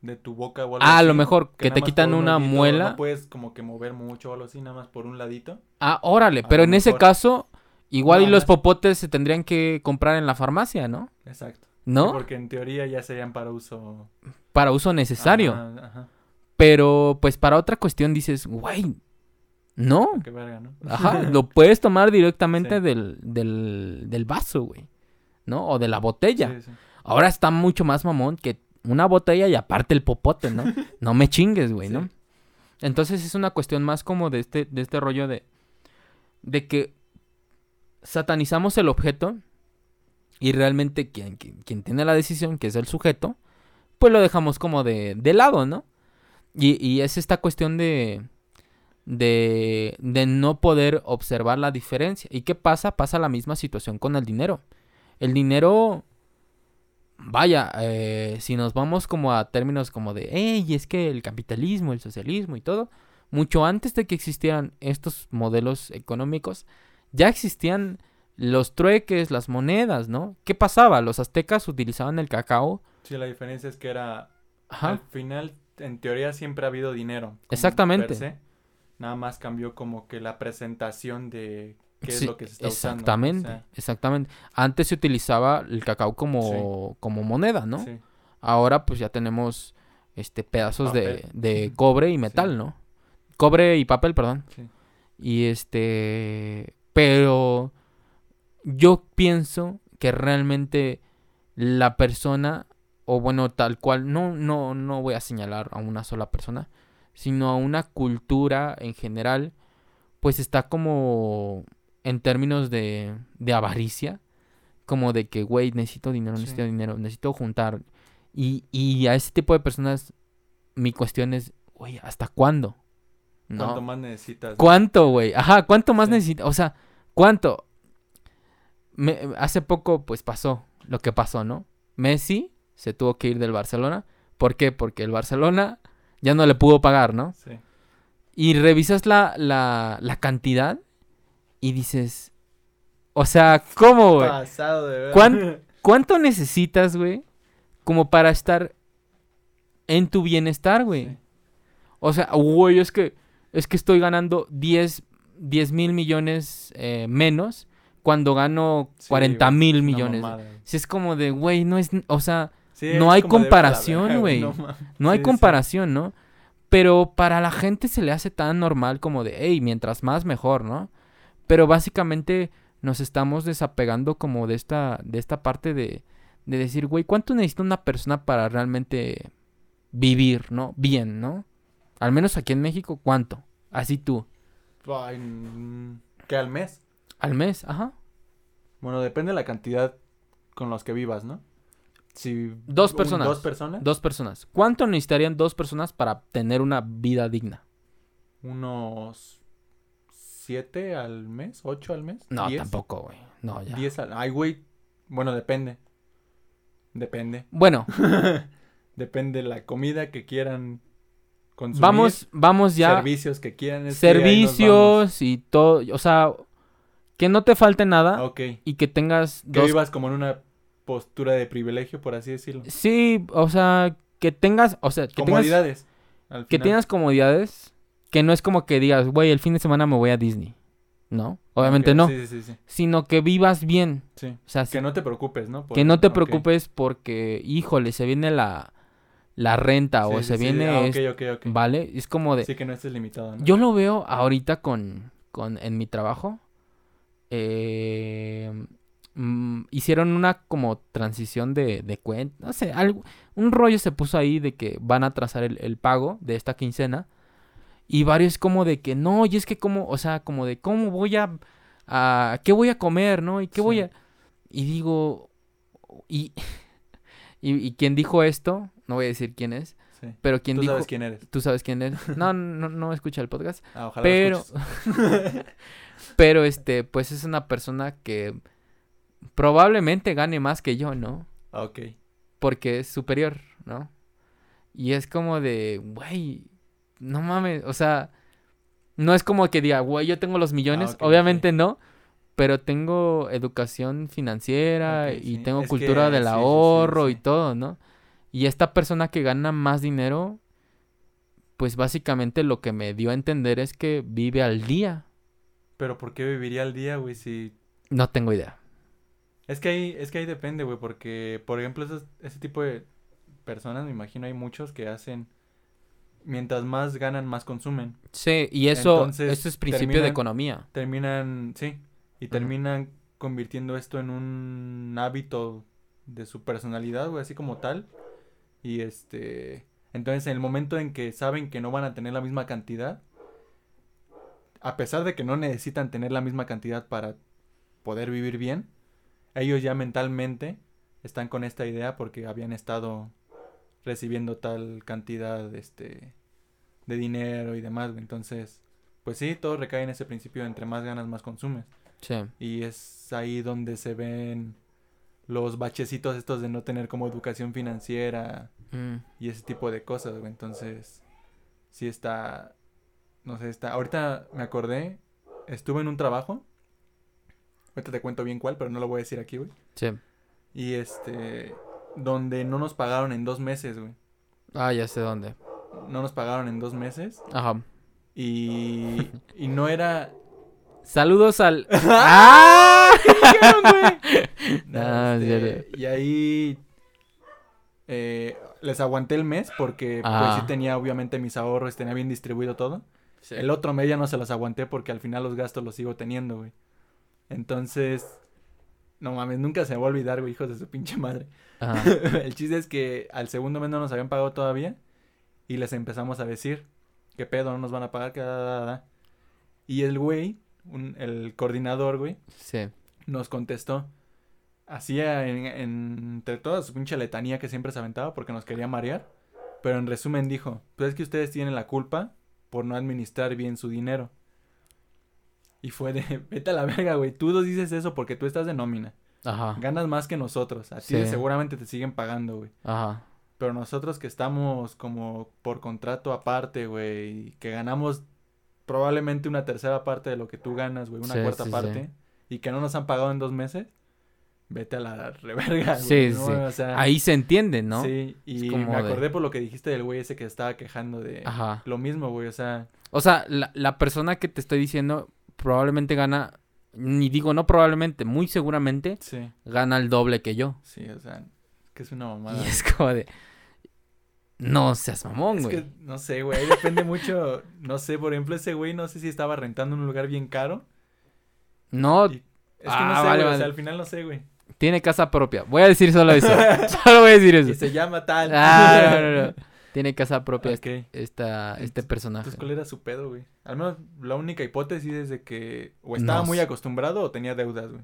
de tu boca o algo
Ah, a lo mejor que te quitan
un
una muela.
No puedes como que mover mucho o algo así, nada más por un ladito.
Ah, órale,
A
pero en ese caso, igual y los popotes se tendrían que comprar en la farmacia, ¿no?
Exacto.
¿No?
Porque en teoría ya serían para uso
Para uso necesario.
Ajá, ajá.
Pero pues para otra cuestión dices, güey, no.
Qué verga, ¿no?
Ajá, *laughs* lo puedes tomar directamente
Sí.
del, del, del vaso, güey. ¿No? O de la botella.
Sí, sí.
Ahora está mucho más mamón que una botella y aparte el popote, ¿no? *laughs* No me chingues, güey, ¿no? Entonces es una cuestión más como de este, de este rollo de, de que satanizamos el objeto y realmente quien, quien, tiene la decisión, que es el sujeto, pues lo dejamos como de, de lado, ¿no? Y, y es esta cuestión de, de, de no poder observar la diferencia. ¿Y qué pasa? Pasa la misma situación con el dinero. El dinero, vaya, eh, si nos vamos como a términos como de, hey, es que el capitalismo, el socialismo y todo, mucho antes de que existieran estos modelos económicos, ya existían los trueques, las monedas, ¿no? ¿Qué pasaba? Los aztecas utilizaban el cacao.
Sí, la diferencia es que era al final en teoría siempre ha habido dinero.
Exactamente.
Nada más cambió como que la presentación de qué
Sí,
es lo que se está usando. ¿no? O
exactamente,
sea,
exactamente. Antes se utilizaba el cacao como, como moneda, ¿no?
sí.
Ahora pues ya tenemos este pedazos de, de cobre y metal. ¿no? Cobre y papel, perdón.
Sí.
Y este, pero yo pienso que realmente la persona o bueno, tal cual, no no no voy a señalar a una sola persona, sino a una cultura en general, pues está como en términos de de avaricia, como de que güey, necesito dinero,
Sí.
necesito dinero, necesito juntar y y a ese tipo de personas mi cuestión es, güey, ¿hasta cuándo? No.
¿Cuánto más necesitas?
¿Cuánto, güey? Ajá, ¿cuánto más
Sí.
necesita? O sea, ¿cuánto? Me- hace poco, pues pasó lo que pasó, ¿no? Messi se tuvo que ir del Barcelona. ¿Por qué? Porque el Barcelona ya no le pudo pagar, ¿no?
Sí.
Y revisas la, la, la cantidad y dices, o sea, ¿cómo, güey?
Pasado de ver.
¿Cuán- *laughs* ¿Cuánto necesitas, güey? Como para estar en tu bienestar, güey.
Sí.
O sea, güey, es que, es que estoy ganando 10 mil millones eh, menos cuando gano
Sí,
40
güey,
mil millones. Si es como de, güey, no es, o sea,
Sí,
No hay comparación,
"Vete a la
güey.
no mames".
no hay
sí.
comparación, ¿no? Pero para la gente se le hace tan normal como de, hey, mientras más mejor, ¿no? Pero básicamente nos estamos desapegando como de esta, de esta parte de, de decir, güey, ¿cuánto necesita una persona para realmente vivir, ¿no? Bien, ¿no? Al menos aquí en México, ¿cuánto? Así tú.
¿Qué al mes?
Al mes, ajá.
Bueno, depende de la cantidad con los que vivas, ¿no? Si
Dos
un-
personas.
Dos personas.
Dos personas. ¿Cuánto necesitarían dos personas para tener una vida digna?
Unos siete al mes, ocho al mes.
No,
diez,
tampoco, güey. No, ya.
Diez al... Ay, güey. Bueno, depende. Depende.
Bueno, *laughs*
Depende de la comida que quieran consumir.
vamos, vamos ya.
Servicios que quieran.
Servicios y todo. O sea, que no te falte nada.
Ok.
y que tengas
Que
dos.
vivas como en una postura de privilegio, por así decirlo.
Sí, o sea, que tengas. O sea, que tengas,
Comodidades.
que tengas comodidades. Que no es como que digas, güey, el fin de semana me voy a Disney. ¿No? Obviamente no.
Sí, sí, sí.
Sino que vivas bien.
sí.
O sea,
Que no te preocupes, ¿no? Por-
que no te preocupes porque, híjole, se viene la, la renta o
Sí,
se
sí,
viene,
Ah.
¿vale? Es como de,
Sí, que no estés limitado, ¿no?
yo lo veo ahorita con, con en mi trabajo, eh, mm, hicieron una como transición de, de cuenta, no sé, algo, un rollo se puso ahí de que van a trazar el, el pago de esta quincena y varios como de que no, y es que como, o sea, como de cómo voy a, a qué voy a comer, ¿no? Y qué voy a, y digo, y, *laughs* y, y quien dijo esto, no voy a decir quién es,
Sí.
pero quien
Tú
dijo,
sabes quién eres.
tú sabes quién es, no, no, no escucha el podcast.
Ah, ojalá
Pero,
lo *laughs*
pero este, pues es una persona que probablemente gane más que yo, ¿no?
Ok.
Porque es superior, ¿no? Y es como de, güey, no mames, o sea, no es como que diga, güey, yo tengo los millones,
Ah,
obviamente no, pero tengo educación financiera y
sí.
tengo
Es
cultura
que
del
sí, sí, sí,
ahorro y todo, ¿no? Y esta persona que gana más dinero, pues básicamente lo que me dio a entender es que vive al día.
Pero ¿por qué viviría al día, güey? Si...
No tengo idea.
Es que ahí, es que ahí depende, güey, porque, por ejemplo, esos- ese tipo de personas, me imagino, hay muchos que hacen... Mientras más ganan, más consumen.
Sí, y eso,
Entonces,
eso es principio de economía.
Terminan, sí, y terminan convirtiendo esto en un hábito de su personalidad, güey, así como tal. Y este, entonces en el momento en que saben que no van a tener la misma cantidad, a pesar de que no necesitan tener la misma cantidad para poder vivir bien, ellos ya mentalmente están con esta idea porque habían estado recibiendo tal cantidad este de dinero y demás. Entonces, pues sí, todo recae en ese principio entre más ganas más consumes.
Sí.
Y es ahí donde se ven los bachecitos estos de no tener como educación financiera
Mm.
y ese tipo de cosas, güey. Entonces, sí está, no sé, está, ahorita me acordé, estuve en un trabajo, ahorita te cuento bien cuál, pero no lo voy a decir aquí, güey.
Sí.
Y este, donde no nos pagaron en dos meses, güey.
Ah, ya sé dónde.
No nos pagaron en dos meses
Ajá.
y, *laughs* y no era...
Saludos al. *laughs* ¡Ah! *laughs*
No,
es
este,
cierto.
y ahí eh, les aguanté el mes porque pues
Ah.
sí tenía obviamente mis ahorros, tenía bien distribuido todo. El otro mes ya no se los aguanté porque al final los gastos los sigo teniendo, güey. Entonces, no mames, nunca se me va a olvidar, güey, hijos de su pinche madre.
Ajá. *laughs*
el chiste es que al segundo mes no nos habían pagado todavía y les empezamos a decir, ¿qué pedo? No nos van a pagar, que da, da, da, da". Y el güey, un- el coordinador, güey,
Sí.
nos contestó. Hacía en, en- entre toda su pinche letanía que siempre se aventaba porque nos quería marear. Pero en resumen dijo, pues es que ustedes tienen la culpa por no administrar bien su dinero. Y fue de, *laughs* vete a la verga, güey. Tú nos dices eso porque tú estás de nómina.
Ajá.
Ganas más que nosotros. A ti
Sí.
seguramente te siguen pagando, güey.
Ajá.
Pero nosotros que estamos como por contrato aparte, güey, que ganamos probablemente una tercera parte de lo que tú ganas, güey, una
Sí,
cuarta
sí, sí.
parte, y que no nos han pagado en dos meses, vete a la reverga, güey,
Sí,
¿no?
sí.
O sea,
Ahí se entiende, ¿no?
Sí, y me
de-
acordé por lo que dijiste del güey ese que estaba quejando de
Ajá.
lo mismo, güey, o sea,
O sea, la, la persona que te estoy diciendo probablemente gana. Ni digo no probablemente, muy seguramente gana el doble que yo.
sí, o sea, que es una mamada.
Y es como de. No seas mamón,
Es
güey.
que, no sé, güey, ahí depende mucho, no sé, por ejemplo, ese güey, no sé si estaba rentando un lugar bien caro.
No,
Y- Es que
Ah,
no sé,
vale,
güey, o sea, al final no sé, güey.
tiene casa propia. Voy a decir solo eso. *laughs* solo voy a decir
Y
eso.
se llama tal.
Ah, no, no, no. *laughs* Tiene casa propia
Ok.
esta, este personaje.
Entonces, ¿cuál era su pedo, güey? Al menos la única hipótesis es de que o estaba
No
muy
sé.
acostumbrado o tenía deudas, güey.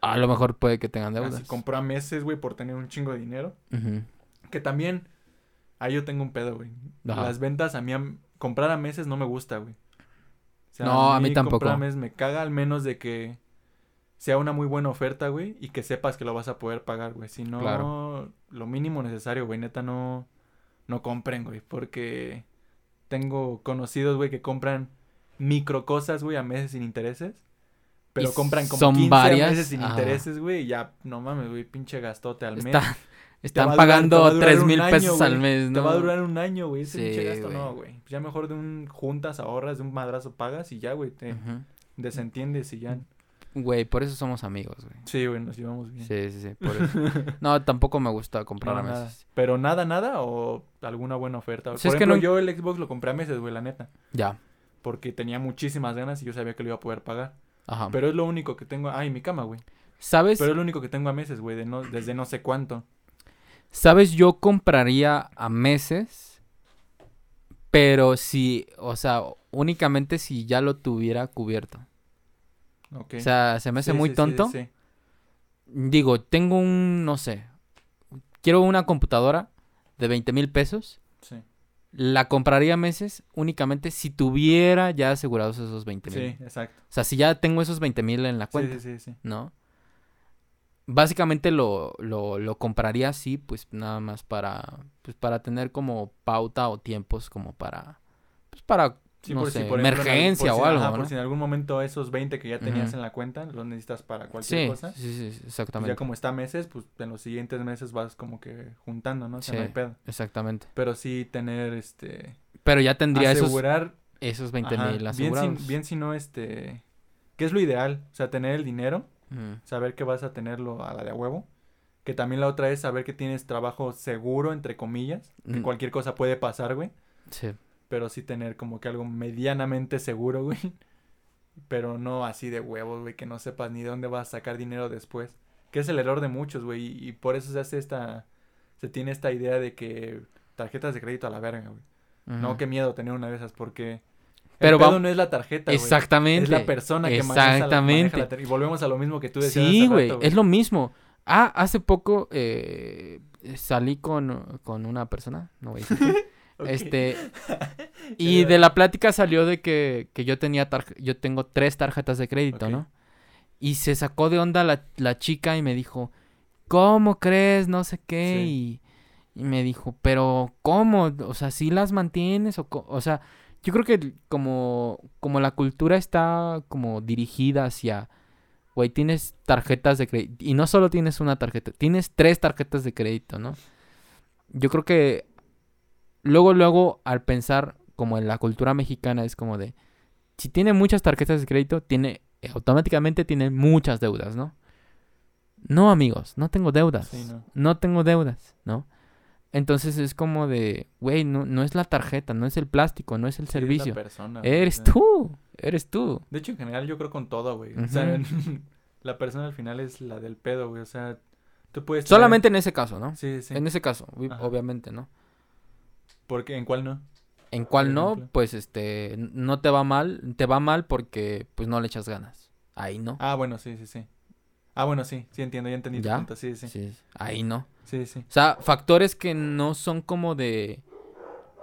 A lo mejor puede que tengan deudas.
Así compró a meses, güey, por tener un chingo de dinero. Que también, ahí yo tengo un pedo, güey.
Ajá.
Las ventas a mí, am- comprar a meses no me gusta, güey. O
No, a mí tampoco.
Comprar a meses me caga al menos de que sea una muy buena oferta, güey, y que sepas que lo vas a poder pagar, güey. Si no,
Claro.
lo mínimo necesario, güey, neta no, no compren, güey, porque tengo conocidos, güey, que compran micro cosas, güey, a meses sin intereses. Pero compran como
son
15
varias,
meses sin
ajá.
intereses, güey, y ya, no mames, güey, pinche gastote al mes.
Está- están
durar- te
pagando tres mil
año,
pesos al mes,
Te
¿no?
va a durar un año, güey, ese
Sí,
pinche gasto, no, güey. Pues ya mejor de un juntas, ahorras, de un madrazo pagas y ya, güey, te desentiendes y ya.
Güey, por eso somos amigos, güey.
Sí, güey, nos llevamos bien.
Sí, sí, sí, por *laughs* eso. No, tampoco me gusta comprar
No,
a
nada.
meses.
Pero nada, nada o alguna buena oferta. Por
es que no-
yo el Xbox lo compré a meses, güey, la neta.
Ya,
Porque tenía muchísimas ganas y yo sabía que lo iba a poder pagar.
ajá.
Pero es lo único que tengo. Ay, mi cama, güey.
¿Sabes?
Pero es lo único que tengo a meses, güey, de no, desde no sé cuánto.
¿Sabes? Yo compraría a meses, pero si, o sea, únicamente si ya lo tuviera cubierto.
Ok.
O sea, se me hace
Sí,
muy
sí,
tonto.
sí.
Digo, tengo un, no sé, quiero una computadora de 20 mil pesos.
Sí,
La compraría a meses únicamente si tuviera ya asegurados esos 20 mil.
sí, exacto.
O sea, si ya tengo esos 20 mil en la cuenta,
sí, sí, sí.
¿no? Básicamente lo, lo, lo compraría así, pues nada más para, pues para tener como pauta o tiempos como para, pues para,
Sí,
no
por si,
sé,
ejemplo,
emergencia
por
o
si-
algo,
ajá,
¿no?
Por si en algún momento esos 20 que ya tenías en la cuenta los necesitas para cualquier
Sí,
cosa.
sí, sí,
Pues
exactamente.
ya como está meses, pues en los siguientes meses vas como que juntando, ¿no? O sea,
Sí.
no hay pedo.
Exactamente.
Pero sí tener, este...
Pero ya tendría esos,
asegurar...
esos 20
ajá,
mil
bien,
asegurados.
si, bien si no, este... ¿Qué es lo ideal? O sea, tener el dinero, Saber que vas a tenerlo a la de a huevo. Que también la otra es saber que tienes trabajo seguro, entre comillas. Que
Mm.
cualquier cosa puede pasar, güey.
Sí.
Pero sí tener como que algo medianamente seguro, *laughs* güey. Pero no así de huevos, güey, que no sepas ni de dónde vas a sacar dinero después. Que es el error de muchos, güey. Y, y por eso se hace esta... Se tiene esta idea de que tarjetas de crédito a la verga, güey. No, qué miedo tener una de esas porque...
Pero
el pedo
va-
no es la tarjeta, güey.
Exactamente.
Es la persona que maneja la- maneja
Exactamente.
la tar- Y volvemos a lo mismo que tú decías
Sí, güey, es lo mismo. Ah, hace poco eh, salí con, con una persona, no voy a decir *laughs* este, *laughs* y de la plática salió de que, que yo tenía tarje- yo tengo tres tarjetas de crédito. ¿no? Y se sacó de onda la, la chica y me dijo, ¿cómo crees? No sé qué. Y, y me dijo, pero ¿cómo? O sea, ¿sí las mantienes? O, o sea, yo creo que como, como la cultura está como dirigida hacia, güey, tienes tarjetas de crédito. Y no solo tienes una tarjeta, tienes tres tarjetas de crédito, ¿no? Yo creo que luego, luego, al pensar como en la cultura mexicana, es como de, si tiene muchas tarjetas de crédito, tiene, eh, automáticamente tiene muchas deudas, ¿no? No, amigos, no tengo deudas.
Sí, no.
No tengo deudas, ¿no? Entonces es como de, güey, no, no es la tarjeta, no es el plástico, no es el
Sí, es la
servicio.
persona,
Eres tú, eres tú.
De hecho, en general, yo creo con todo, güey. O sea, *laughs* la persona al final es la del pedo, güey. O sea, tú puedes...
Solamente en ese caso, ¿no?
Sí, sí.
En ese caso,
Ajá.
obviamente, ¿no?
Porque, ¿en cuál no?
En
Por
no, pues este, no te va mal, te va mal porque pues no le echas ganas. Ahí no.
Ah, bueno, sí, sí, sí. Ah, bueno, sí. Sí, entiendo. Ya entendí tu
¿Ya?
punto. Sí, sí.
Ahí no.
sí. sí.
O sea, factores que no son como de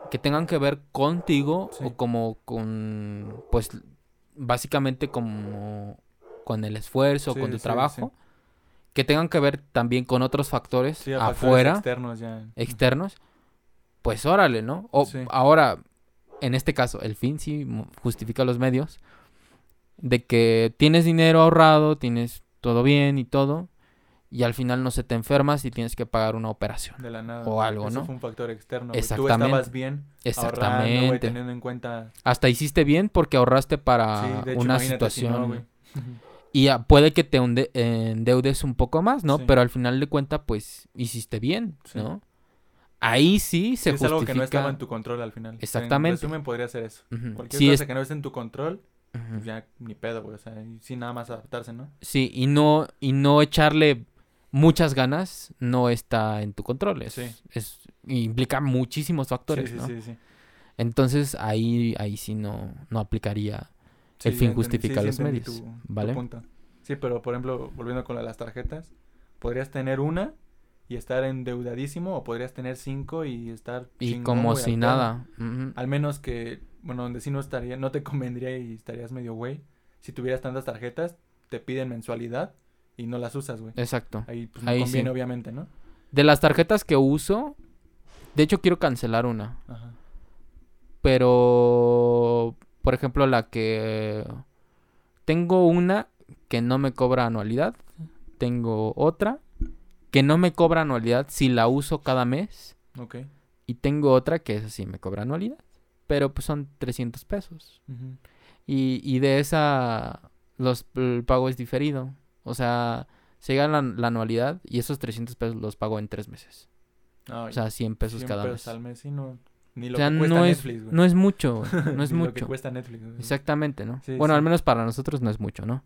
que tengan que ver contigo
Sí.
o como con pues básicamente como con el esfuerzo,
Sí,
con tu
sí,
trabajo, que tengan que ver también con otros factores afuera,
externos ya.
externos, pues órale, ¿no? O ahora, en este caso, el fin sí justifica los medios de que tienes dinero ahorrado, tienes todo bien y todo, y al final no se te enfermas y tienes que pagar una operación.
De la nada.
O algo,
Eso
¿no?
fue un factor externo. Tú
Exactamente.
estabas bien. Ahorrando,
Exactamente.
teniendo en cuenta...
Hasta hiciste bien porque ahorraste para
sí, de hecho,
una
si
situación.
no,
y puede que te endeudes un poco más, ¿no?
Sí.
Pero al final de cuentas, pues hiciste bien,
Sí.
¿no? Ahí sí se
Sí, es algo que no
justifica.
estaba en tu control al final.
Exactamente.
En resumen, podría ser eso.
Ujú.
Cualquier
Sí,
cosa
es-
que no esté en tu control, Pues ya ni pedo, güey. O sea, sin nada más adaptarse, ¿no?
Sí, y no, y no echarle muchas ganas no está en tu control. Es,
Sí.
es- implica muchísimos factores,
sí, sí,
¿no?
sí, sí.
Entonces ahí, ahí sí no, no aplicaría el fin justifica los medios,
tu-
¿vale?
Sí, pero por ejemplo, volviendo con las tarjetas, podrías tener una y estar endeudadísimo o podrías tener cinco y estar
Y
chingón,
como si nada.
Al menos que, bueno, donde sí no estaría, no te *laughs* convendría y estarías medio güey. Si tuvieras tantas tarjetas, te piden mensualidad y no las usas, güey.
Exacto.
Ahí pues no
Ahí
conviene,
sí.
obviamente, ¿no?
De las tarjetas que uso, de hecho quiero cancelar una.
Ajá.
Pero, por ejemplo, la que... Tengo una que no me cobra anualidad. Tengo otra que no me cobra anualidad si la uso cada mes.
Ok.
Y tengo otra que esa sí me cobra anualidad. Pero pues son 300 pesos. Y, y de esa, los, el pago es diferido. O sea, se llega la, la anualidad y esos 300 pesos los pago en tres meses.
Ay,
O sea, 100 pesos
100
cada
pesos
mes.
al mes, sí, no. Ni
O
lo
sea,
que cuesta
no es,
Netflix, güey.
no es mucho, *laughs* no es
Ni Lo que
mucho.
cuesta Netflix. güey.
Exactamente, ¿no?
Sí,
bueno,
sí.
al menos para nosotros no es mucho, ¿no?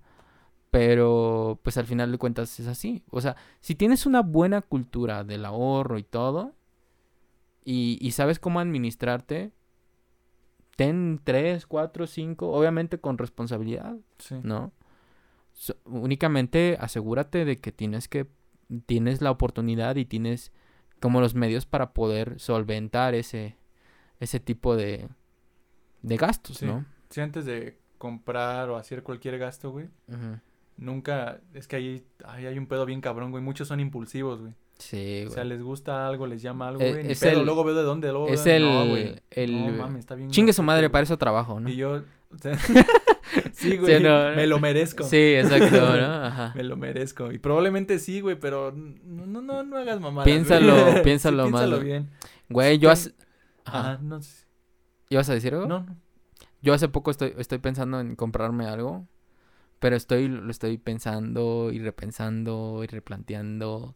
Pero, pues al final de cuentas es así. O sea, si tienes una buena cultura del ahorro y todo, y, y sabes cómo administrarte, ten tres, cuatro, cinco, obviamente con responsabilidad,
Sí.
¿no? So- únicamente asegúrate de que tienes que, tienes la oportunidad y tienes como los medios para poder solventar ese, ese tipo de, de gastos,
Sí.
¿no?
Sí, antes de comprar o hacer cualquier gasto, güey, nunca, es que ahí, ahí hay un pedo bien cabrón, güey. Muchos son impulsivos, güey.
Sí,
O sea,
güey.
les gusta algo, les llama algo,
Eh,
güey.
es el-
luego veo de dónde, luego
es el,
no, güey.
el
No, mames, está bien
chingue su madre
güey.
para eso trabajo, ¿no?
Y yo, o sea, *laughs* sí, güey,
no,
me lo merezco.
Sí, exacto, ¿no? Ajá. *laughs*
Me lo merezco. Y probablemente sí, güey, pero no, no, no, no hagas mamadas.
Piénsalo,
güey.
piénsalo *laughs*
Sí,
más,
piénsalo
güey.
bien.
Güey, yo hace...
Ajá,
Ajá.
no sé.
¿Ibas a decir algo?
No, no.
Yo hace poco estoy, estoy pensando en comprarme algo, pero estoy, lo estoy pensando y repensando y replanteando.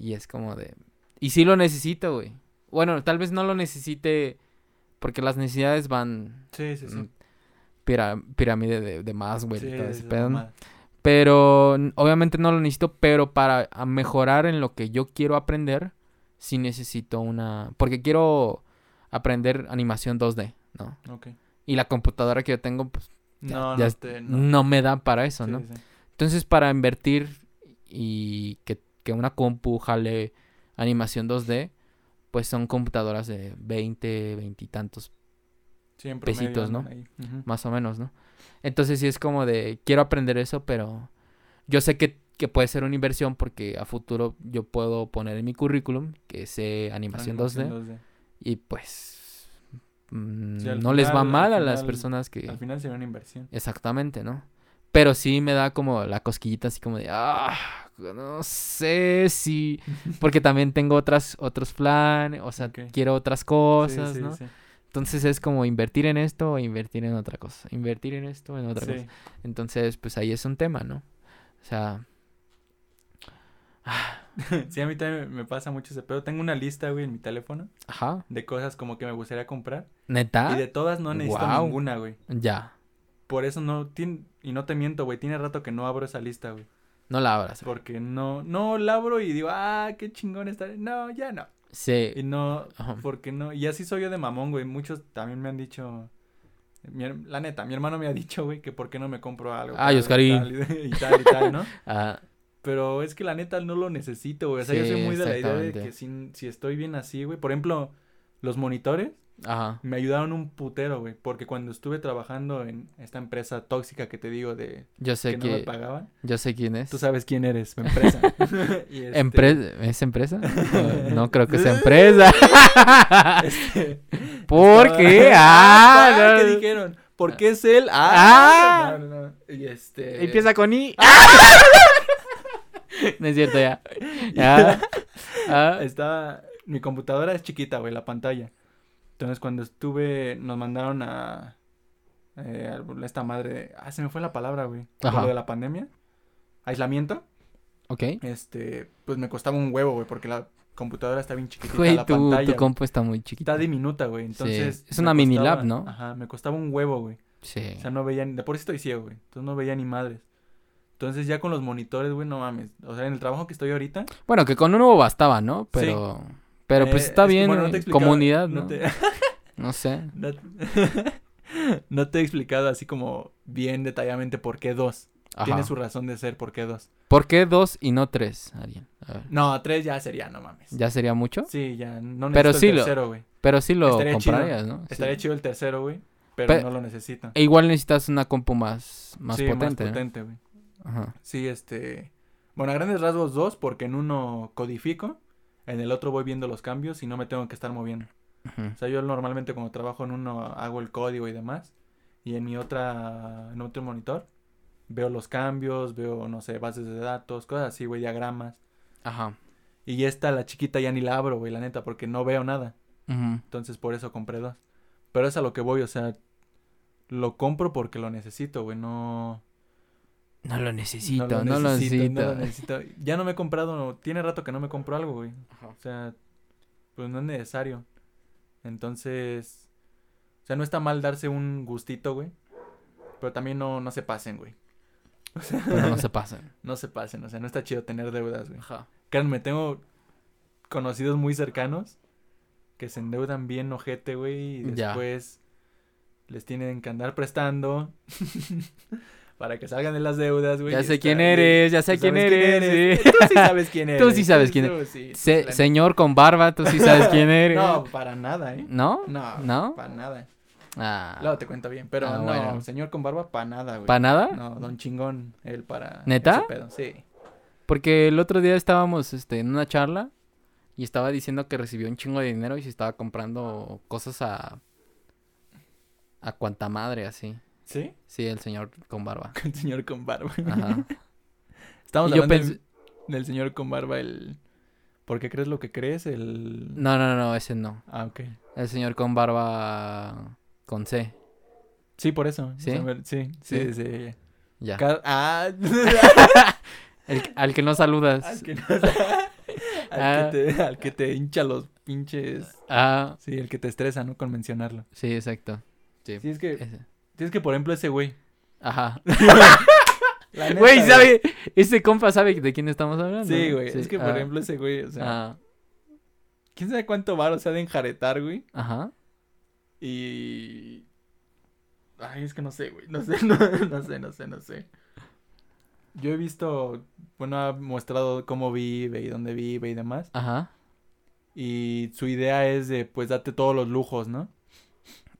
Y es como de... Y sí lo necesito, güey. Bueno, tal vez no lo necesite porque las necesidades van...
Sí, sí, sí.
mm, pira- pirámide de, de más, güey. Pero obviamente no lo necesito, pero para mejorar en lo que yo quiero aprender, sí necesito una... Porque quiero aprender animación 2D, ¿no?
Ok.
Y la computadora que yo tengo, pues Ya-
No,
ya
no, te,
no.
no.
me da para eso,
Sí,
¿no?
sí.
Entonces, para invertir y que, que una compu jale animación 2D, pues son computadoras de 20, 20 y tantos, Pesitos, ¿no? más o menos, ¿no? Entonces, sí es como de, quiero aprender eso, pero yo sé que, que puede ser una inversión porque a futuro yo puedo poner en mi currículum que sé animación 2D
Animación 2D.
y pues mm,
Sí,
no les va mal
al
a las personas que...
Al final sería una inversión.
Exactamente, ¿no? Pero sí me da como la cosquillita así como de, ah, no sé si... *laughs* Porque también tengo otras, otros planes, o sea, quiero otras cosas,
sí,
¿no?
sí.
Entonces es como invertir en esto o invertir en otra cosa. Invertir en esto o en otra cosa. Entonces, pues ahí es un tema, ¿no? O sea, *laughs*
Sí, a mí también me pasa mucho ese pedo. Tengo una lista, güey, en mi teléfono
ajá.
de cosas como que me gustaría comprar.
¿Neta?
Y de todas no necesito ninguna, güey.
Ya.
Por eso no, tiene, y no te miento, güey, tiene rato que no abro esa lista, güey.
No la abras.
Porque no, no la abro y digo, ah, qué chingón está. No, ya no. Y
Sí.
no,
Ajá.
porque no. Y así soy yo de mamón, güey. Muchos también me han dicho. mi la neta, mi hermano me ha dicho, güey, que por qué no me compro algo.
Ay, Oscarín.
tal, Y, y tal y tal, ¿no? *laughs*
Ah,
Pero es que la neta no lo necesito, güey. O sea, yo soy muy de la idea de que si, si estoy bien así, güey. Por ejemplo, los monitores
ajá.
me ayudaron un putero, güey. Porque cuando estuve trabajando en esta empresa tóxica que te digo de
Yo sé
que no me pagaban,
Yo sé quién es.
tú sabes quién eres, mi empresa. *laughs* *laughs* Y este,
Empre- ¿Es empresa? *laughs* No, no creo que sea empresa.
este,
¿Por
estaba-
qué?
Ah,
Ah,
¿qué
no.
dijeron? ¿Por qué es él? Ah,
Ah.
no, no, no. Y este
Empieza con I. no es cierto ya. Ya. Ah,
Estaba. Mi computadora es chiquita, güey, la pantalla. Entonces, cuando estuve. Nos mandaron a. eh, a esta madre. Ah, se me fue la palabra, güey.
Ajá.
Lo de la pandemia. Aislamiento.
ok.
Este. Pues me costaba un huevo, güey, porque la computadora está bien chiquitita.
Güey,
la
tu,
pantalla.
tu compu está muy chiquita.
Está diminuta, güey. Entonces.
es una mini
costaba-
lab, ¿no?
Ajá, me costaba un huevo, güey.
Sí.
O sea, no veía, ni- de por sí estoy ciego, güey. Entonces no veía ni madres. Entonces ya con los monitores, güey, no mames. O sea, en el trabajo que estoy ahorita.
Bueno, que con uno bastaba, ¿no? Pero... Pero pues
eh,
está bien,
bueno, no
eh, comunidad, ¿no?
No te, *laughs*
No sé.
no, *laughs* no te he explicado así como bien detalladamente por qué dos. Tiene su razón de ser, ¿por qué dos?
¿Por qué dos y no tres, Ariel? A ver.
No, tres ya sería, no mames.
¿Ya sería mucho?
Sí, ya no necesito
Pero
el
sí lo-
tercero, güey.
Pero sí lo
Estaría chido.
comprarías, ¿no? Sí.
Estaría chido el tercero, güey, pero
Pe-
no lo necesito.
E igual necesitas una compu más, más
sí,
potente.
más
¿no?
potente, güey.
Ajá.
Sí, este... Bueno, a grandes rasgos dos, porque en uno codifico, en el otro voy viendo los cambios y no me tengo que estar moviendo. O sea, yo normalmente cuando trabajo en uno hago el código y demás. Y en mi otra, en otro monitor, veo los cambios, veo, no sé, bases de datos, cosas así, güey, diagramas.
Ajá.
Y esta, la chiquita, ya ni la abro, güey, la neta, porque no veo nada.
Ujú.
Entonces por eso compré dos. Pero es a lo que voy, o sea, lo compro porque lo necesito, güey, no...
No lo necesito, no lo
necesito,
necesito.
no lo necesito. Ya no me he comprado, tiene rato que no me compro algo, güey.
Ajá.
O sea, pues no es necesario. Entonces, o sea, no está mal darse un gustito, güey. Pero también no, no se pasen, güey. *laughs* O sea,
Pero no se pasen. *laughs*
no se pasen, o sea, no está chido tener deudas, güey.
Ajá.
Créanme, tengo conocidos muy cercanos que se endeudan bien ojete, güey, y
Ya.
después les tienen que andar prestando *laughs* para que salgan de las deudas, güey.
Ya sé quién eres, ya sé quién eres. sí.
Tú sí sabes quién *laughs* eres.
Tú sí sabes quién
Tú sí,
Se- señor con barba, tú sí sabes *laughs* quién eres.
No, para nada, ¿eh?
¿No?
No,
¿No?
para nada.
Ah.
Luego te cuento bien, pero
Ah,
no,
bueno.
señor con barba, para nada, güey.
¿Para nada?
No, don chingón, él para...
¿Neta?
pedo, Sí.
Porque el otro día estábamos este, en una charla y estaba diciendo que recibió un chingo de dinero y se estaba comprando cosas a. a cuanta madre, así.
¿Sí?
Sí, el señor con barba. *laughs*
El señor con barba.
Ajá. *laughs*
Estamos
Y
hablando del, del señor con barba, el... ¿Por qué crees lo que crees? El...
No, no, no, ese no.
Ah, ok.
El señor con barba con C.
Sí, por eso.
¿Sí?
O sea, ver- sí, sí,
Sí.
sí.
Ya.
Ah, *laughs*
El- al que no saludas.
al que, no- al,
Ah.
que te, al que te hincha los pinches...
Ah,
Sí, el que te estresa, ¿no? Con mencionarlo.
sí, exacto. Sí.
Sí, es que...
ese.
Sí, es que, por ejemplo, ese güey...
Ajá. *laughs*
Neta,
Güey, ¿sabe? Ese compa sabe de quién estamos hablando.
Sí, güey. Es que, por
ah,
ejemplo, ese güey, o sea...
ah,
¿Quién sabe cuánto varo se ha de enjaretar, güey?
ajá.
Y... Ay, es que no sé, güey. No sé, *laughs* no, no sé, no sé, no sé. Yo he visto... Bueno, ha mostrado cómo vive y dónde vive y demás.
Ajá.
Y su idea es de, pues, date todos los lujos, ¿no?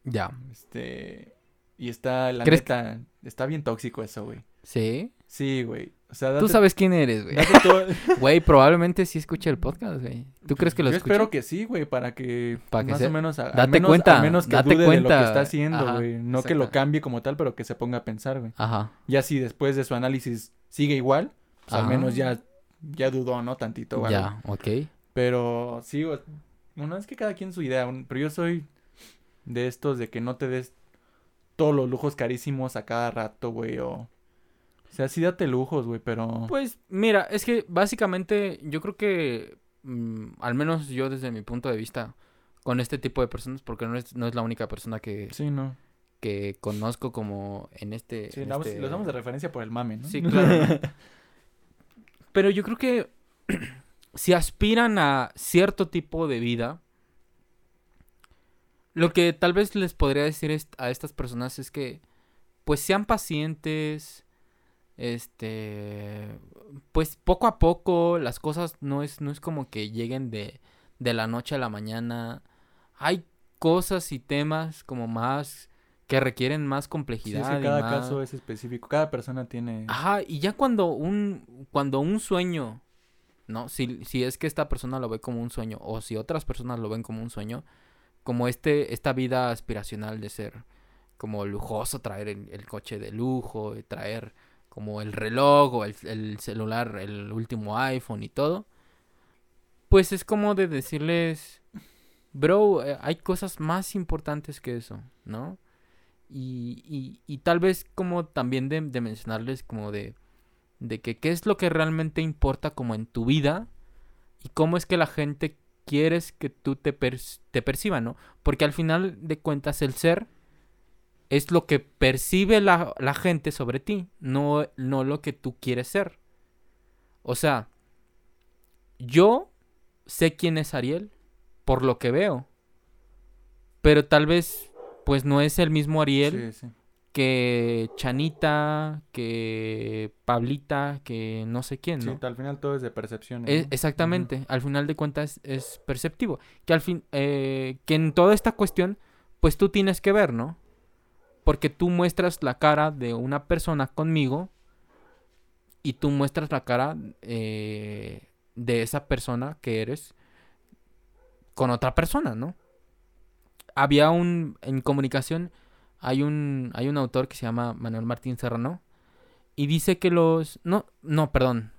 Ya.
Este... Y está, la
¿Crees
neta, está bien tóxico eso, güey.
Sí.
Sí, güey. O sea, date,
Tú sabes quién eres, güey. *laughs* Güey, probablemente sí escuche el podcast, güey. ¿Tú crees que lo
Yo espero que sí, güey, para que,
Para que
más
sea-
o menos, a- al
date
menos,
cuenta,
al menos que
date
dude de lo
cuenta.
que está haciendo, güey. No que lo cambie como tal, pero que se ponga a pensar, güey.
Ajá.
Ya si después de su análisis sigue igual, pues al menos ya, ya dudó, ¿no? Tantito, güey.
Ya, ok.
Pero sí, güey, bueno, es que cada quien su idea, pero yo soy de estos de que no te des todos los lujos carísimos a cada rato, güey, o... O sea, sí date lujos, güey, pero...
Pues mira, es que básicamente yo creo que, mm, al menos yo desde mi punto de vista, con este tipo de personas, porque no es, no es la única persona que,
Sí, no.
que conozco como en este...
Sí,
en
damos-
este-
los damos de referencia por el mame, ¿no?
Sí, claro. *laughs* Pero yo creo que *clears throat* si aspiran a cierto tipo de vida, lo que tal vez les podría decir a estas personas es que pues sean pacientes, este, pues poco a poco las cosas no es no es como que lleguen de de la noche a la mañana. Hay cosas y temas como más que requieren más
Sí,
complejidad.
es que
y
cada
más-
caso es específico. Cada persona tiene...
Ajá, y ya cuando un, cuando un sueño, ¿no? Si, si es que esta persona lo ve como un sueño, o si otras personas lo ven como un sueño, como este, esta vida aspiracional de ser como lujoso, traer el, coche de lujo, y traer como el reloj o el, el celular, el último iPhone y todo, pues es como de decirles, bro, eh, hay cosas más importantes que eso, ¿no? Y, y, y tal vez como también de, de mencionarles como de, de que qué es lo que realmente importa como en tu vida y cómo es que la gente quieres que tú te, perci- te ¿no? Porque al final de cuentas el ser es lo que percibe la, la gente sobre ti, no, no lo que tú quieres ser. O sea, yo sé quién es Ariel por lo que veo, pero tal vez pues no es el mismo Ariel. Que Chanita, que Pablita, que no sé quién,
Sí,
¿no?
al final todo es de percepción.
Exactamente, al final de cuentas es perceptivo. Que al fin, eh, que en toda esta cuestión, pues tú tienes que ver, ¿no? Porque tú muestras la cara de una persona conmigo y tú muestras la cara eh, de esa persona que eres con otra persona, ¿no? Había un, en comunicación, hay un, hay un autor que se llama Manuel Martín Serrano y dice que los, no, no, perdón,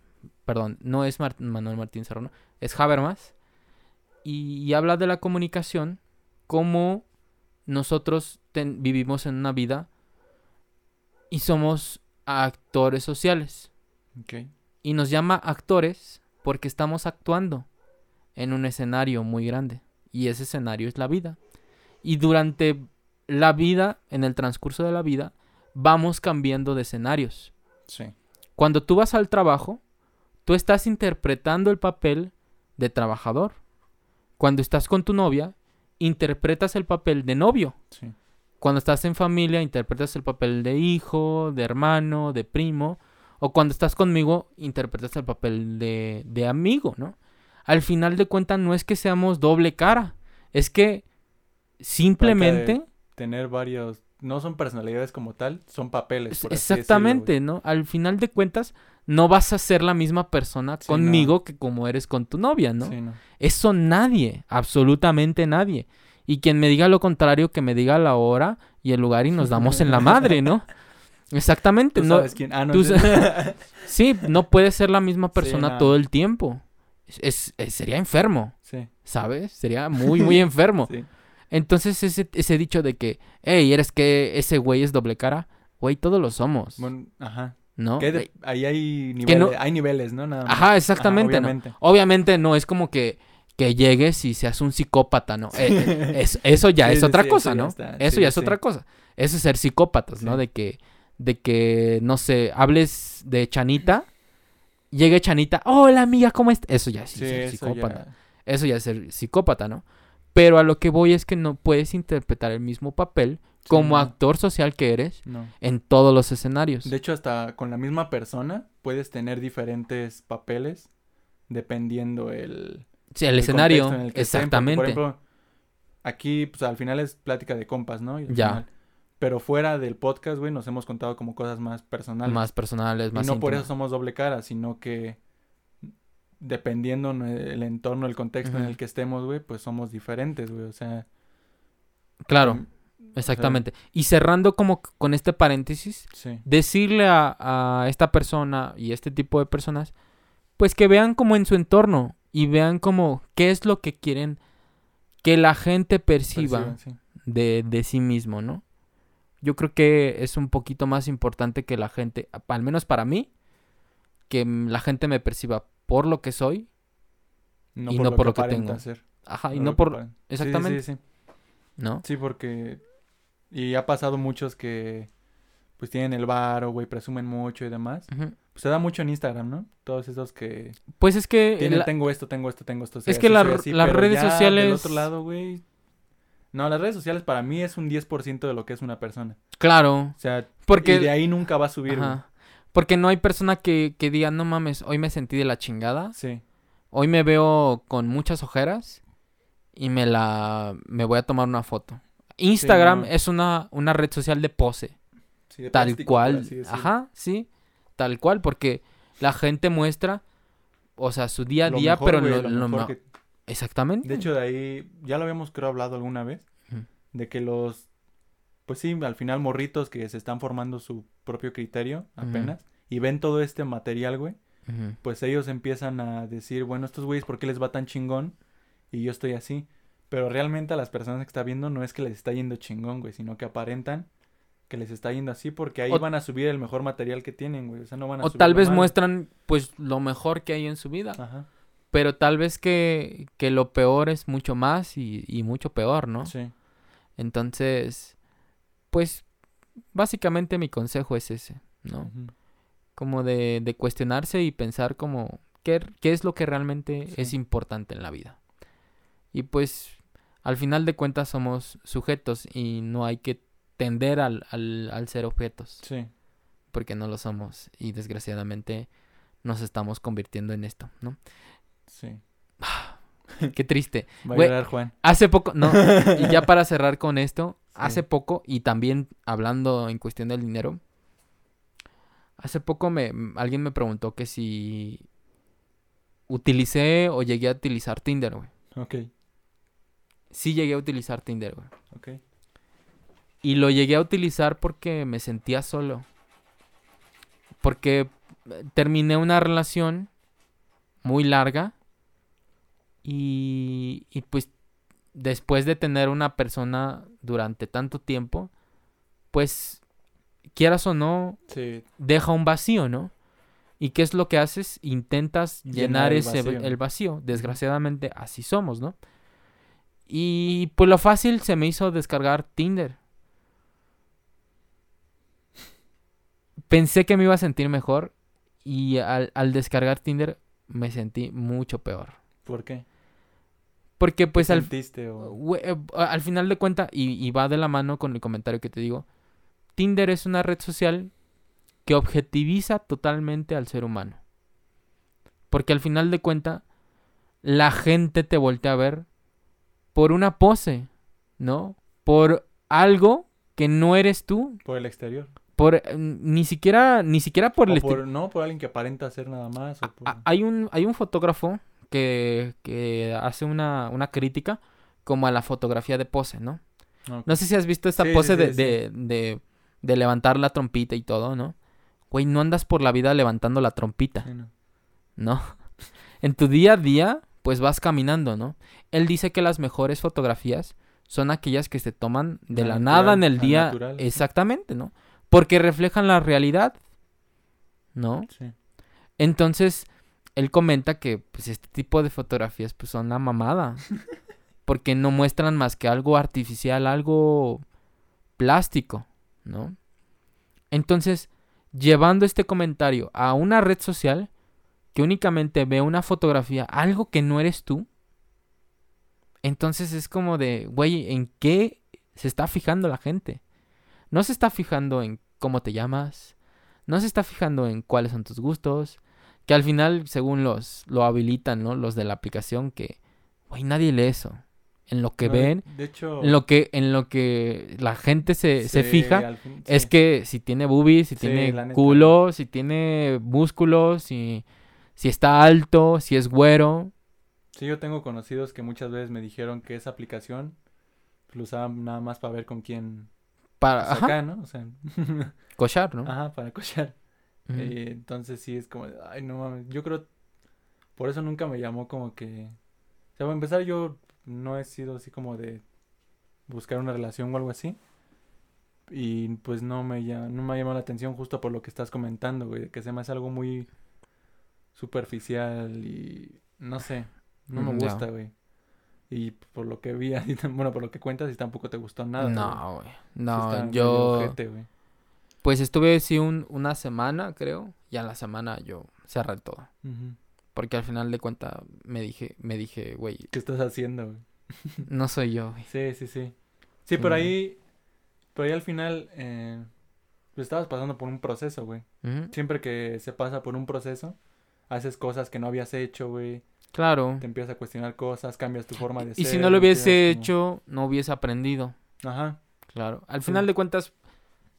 perdón, no es Manuel Martín Serrano, es Habermas, y, y habla de la comunicación como nosotros ten- vivimos en una vida y somos actores sociales. Y nos llama actores porque estamos actuando en un escenario muy grande. Y ese escenario es la vida. Y durante la vida, en el transcurso de la vida, vamos cambiando de escenarios.
Sí.
Cuando tú vas al trabajo, tú estás interpretando el papel de trabajador. Cuando estás con tu novia, interpretas el papel de novio.
Sí.
Cuando estás en familia, interpretas el papel de hijo, de hermano, de primo. O cuando estás conmigo, interpretas el papel de, de amigo, ¿no? Al final de cuentas, no es que seamos doble cara. Es que simplemente...
Tener varios. No son personalidades como tal, son papeles.
Es-
por decirlo,
Exactamente. ¿no? Al final de cuentas, no vas a ser la misma persona
Sí,
conmigo que como eres con tu novia, ¿no?
Sí, no.
Eso nadie, absolutamente nadie. Y quien me diga lo contrario, que me diga la hora y el lugar y nos damos en la *laughs* madre, ¿no? Exactamente,
¿Tú
no.
sabes quién? Ah, no.
tú
sí. *laughs*
Sí, no puede ser la misma persona
no.
todo el tiempo. Es- sería enfermo,
sí.
¿sabes? Sería muy, muy enfermo. *laughs*
sí.
Entonces, ese, ese dicho de que, hey, eres que ese güey es doble cara, güey, todos lo somos,
Bueno, ajá.
¿no?
Que ahí hay
que
niveles,
no-
hay niveles, ¿no? Nada más.
Ajá, exactamente, ¿no?
obviamente.
Obviamente no es como que, que llegues y seas un psicópata, ¿no? Eh, eh, *laughs* es- eso ya
Sí,
es
sí,
otra
sí,
cosa,
eso ya
¿no? Eso ya es otra cosa. Eso es ser psicópatas, ¿no? De que, de que, no sé, hables de Chanita, llegue Chanita, hola amiga, ¿cómo estás? Eso ya es
Sí,
ser
eso
psicópata.
ya.
Eso ya es ser psicópata, ¿no? Pero a lo que voy es que no puedes interpretar el mismo papel
Sí,
como
no,
actor social que eres
No.
en todos los escenarios.
De hecho, hasta con la misma persona puedes tener diferentes papeles dependiendo el,
sí, el,
el
escenario,
en el que
exactamente.
Por ejemplo, aquí, pues al final es plática de compas, ¿no? Y
Ya.
final- Pero fuera del podcast, güey, nos hemos contado como cosas más personales.
más personales,
y
más
no por eso somos doble cara, sino que dependiendo el entorno, el contexto en el que estemos, güey, pues somos diferentes, güey. O sea,
Claro,
mm,
exactamente. Y cerrando como con este paréntesis,
sí.
decirle a, a esta persona y este tipo de personas, pues que vean como en su entorno y vean como qué es lo que quieren que la gente perciba
sí.
de, de sí mismo, ¿no? Yo creo que es un poquito más importante que la gente, al menos para mí, que la gente me perciba por lo que soy,
No
Y
por
no
lo
por
que
lo que tengo.
ser,
ajá, y no por,
aparenta. Sí, sí,
exactamente,
Sí, sí,
¿no?
Sí, porque. Y ha pasado muchos que. Pues tienen el varo, güey, presumen mucho y demás. Pues se da mucho en Instagram, ¿no? Todos esos que.
Pues es que
Tienen,
la-
tengo esto, tengo esto, tengo esto.
Es que
así,
la-
soy así",
las redes
ya Del
sociales-
otro lado, güey. No, las redes sociales para mí es un 10% de lo que es una persona.
claro,
O sea,
porque
y de ahí nunca va a subir.
Ajá. Porque no hay persona que, que diga, no mames, hoy me sentí de la chingada.
Sí.
Hoy me veo con muchas ojeras y me la me voy a tomar una foto. Instagram
no.
es una, una red social de pose,
sí de
tal
plástico,
cual. Ajá, sí, tal cual, porque la gente muestra, o sea, su día a
Lo
día,
mejor,
pero
güey,
lo,
lo
lo
mejor
ma-
que-
exactamente.
De hecho, de ahí, ya lo habíamos creo hablado alguna vez, de que los, pues sí, al final morritos que se están formando su propio criterio apenas y ven todo este material, güey, pues ellos empiezan a decir, bueno, estos güeyes, ¿por qué les va tan chingón? Y yo estoy así. Pero realmente a las personas que está viendo no es que les está yendo chingón, güey, sino que aparentan que les está yendo así porque ahí
O-
van a subir el mejor material que tienen, güey. O sea, no van a
O
subir
tal vez muestran pues lo mejor que hay en su vida,
Ajá,
pero tal vez que, que lo peor es mucho más y, y mucho peor, ¿no?
sí.
Entonces, pues básicamente mi consejo es ese, ¿no? Como de, de cuestionarse y pensar como qué, qué es lo que realmente
Sí.
es importante en la vida. Y pues al final de cuentas somos sujetos y no hay que tender al, al, al ser objetos,
Sí.
porque no lo somos y desgraciadamente nos estamos convirtiendo en esto, ¿no?
Sí.
Qué triste.
Va a llorar Juan.
Hace poco, no, y ya para cerrar con esto. Hace poco, y también hablando en cuestión del dinero, hace poco me, alguien me preguntó que si utilicé o llegué a utilizar Tinder, güey.
Ok,
Sí llegué a utilizar Tinder, güey.
ok.
Y lo llegué a utilizar porque me sentía solo. Porque eh, terminé una relación muy larga. Y, y pues después de tener una persona durante tanto tiempo, pues quieras o no,
Sí,
deja un vacío, ¿no? ¿Y qué es lo que haces? Intentas
Llenar
llenar
el
ese
vacío.
el vacío. Desgraciadamente así somos, ¿no? Y pues lo fácil se me hizo descargar Tinder. Pensé que me iba a sentir mejor y al, al descargar Tinder me sentí mucho peor.
¿por qué?
Porque pues
¿Qué
al,
sentiste o-
Güey, eh, al final de cuenta, y, y va de la mano con el comentario que te digo, Tinder es una red social que objetiviza totalmente al ser humano. Porque al final de cuenta, la gente te voltea a ver por una pose, ¿no? Por algo que no eres tú.
por el exterior?
Por eh, ni siquiera, ni siquiera por
O
el
por, no, por alguien que aparenta ser nada más. o por-
a- hay un, hay un fotógrafo que, que hace una, una crítica como a la fotografía de pose, ¿no? No sé si has visto esta
Sí,
pose
sí,
de,
sí.
de, de, de levantar la trompita y todo, ¿no? Güey, no andas por la vida levantando la trompita,
no.
¿no? *laughs* En tu día a día, pues vas caminando, ¿no? Él dice que las mejores fotografías son aquellas que se toman de
Al
la
natural,
nada en el día.
natural.
Exactamente, ¿no? Porque reflejan la realidad, ¿no?
Sí.
Entonces, él comenta que pues este tipo de fotografías pues son la mamada. *laughs* Porque no muestran más que algo artificial, algo plástico, ¿no? Entonces, llevando este comentario a una red social que únicamente ve una fotografía, algo que no eres tú, entonces es como de, güey, ¿en qué se está fijando la gente? No se está fijando en cómo te llamas, no se está fijando en cuáles son tus gustos, que al final, según los lo habilitan, ¿no? Los de la aplicación, que, güey, nadie lee eso. En lo que
No,
ven,
De hecho,
en lo que, en lo que la gente se, se fija, es que si tiene boobies, si
Sí,
tiene
neta.
culo, si tiene músculos, si, si está alto, si es güero.
Sí, yo tengo conocidos que muchas veces me dijeron que esa aplicación lo usaban nada más para ver con quién
Para,
pues,
ajá,
acá, ¿no? O sea, *laughs*
cochar, ¿no?
ajá, para cochar. Eh, entonces sí es como, ay, no mames, yo creo, por eso nunca me llamó como que, o sea, para empezar yo no he sido así como de buscar una relación o algo así. Y pues no me, ya, no me ha llamado la atención justo por lo que estás comentando, güey, que se me hace algo muy superficial y no sé, no me
Mm,
gusta, güey. Y por lo que vi, *laughs* bueno, por lo que cuentas, y tampoco te gustó nada.
no, güey. No, yo...
ojete.
Pues estuve sí un, una semana, creo. Y a la semana yo cerré todo.
Ujú.
Porque al final de cuentas me dije, me dije, güey,
¿Qué estás haciendo, güey? *laughs*
no soy yo, güey.
Sí, sí, sí. Sí,
Sí,
pero
no.
ahí, pero ahí al final, eh, pues estabas pasando por un proceso, güey. Siempre que se pasa por un proceso, haces cosas que no habías hecho, güey.
Claro.
Te empiezas a cuestionar cosas, cambias tu forma de
Y
ser.
si no lo hubiese hecho, no hubiese aprendido.
Ajá,
Claro. Al
Sí.
final de cuentas,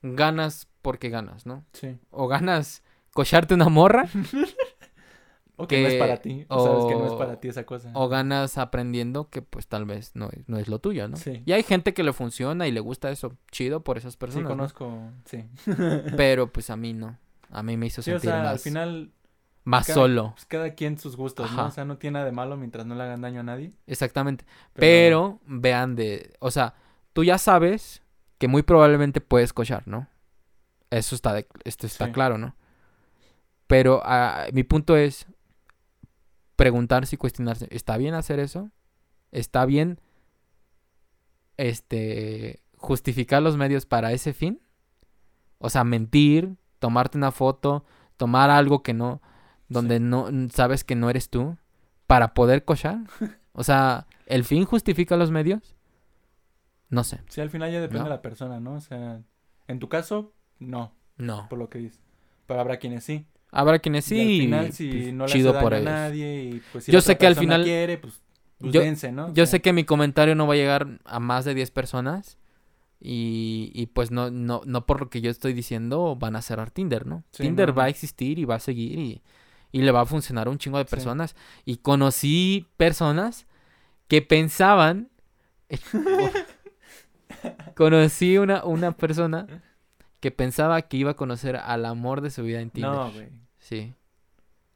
ganas porque ganas, ¿no?
sí.
O ganas cocharte una morra, *laughs*
O que no es para ti. O sabes que no es
o-
para ti esa cosa.
o ganas aprendiendo que pues tal vez no es, no es lo tuyo, ¿no?
Sí.
Y hay gente que le funciona y le gusta eso, chido por esas
Sí,
personas. ¿no?
conozco, sí. *laughs*
Pero pues a mí no. A mí me hizo
Sí, o
sentir
sea, al final,
más
cada-
solo.
pues cada quien sus gustos, ¿no? O sea, no tiene nada de malo mientras no le hagan daño a nadie.
Exactamente. Pero vean de, o sea, tú ya sabes que muy probablemente puedes cochar, ¿no? Eso está de- esto está
Sí.
claro, ¿no? Pero ah, mi punto es preguntarse y cuestionarse, ¿está bien hacer eso? ¿Está bien este justificar los medios para ese fin? O sea, mentir, tomarte una foto, tomar algo que no donde no sabes que no eres tú para poder cochar? *laughs* O sea, ¿el fin justifica los medios? No sé.
Sí, al final ya depende
¿No?
de la persona, ¿no? O sea, en tu caso, no,
No.
por lo que dices. Pero habrá quienes sí.
Habrá quienes sí.
Y al final, si
pues,
no le
chido
hace
por
daño a
ellos.
nadie y pues si
Yo
la
sé
otra
que al final-
quiere, pues, pues
Yo-
dense, ¿no? O
Yo
sea,
sé que mi comentario no va a llegar a más de 10 personas. Y, y pues no, no, no por lo que yo estoy diciendo van a cerrar Tinder, ¿no?
Sí,
Tinder
no,
va a existir y va a seguir y, y le va a funcionar a un chingo de
Sí.
personas. Y conocí personas que pensaban... *laughs* *laughs* conocí una, una *laughs* persona que pensaba que iba a conocer al amor de su vida en Tinder.
No, güey.
Sí.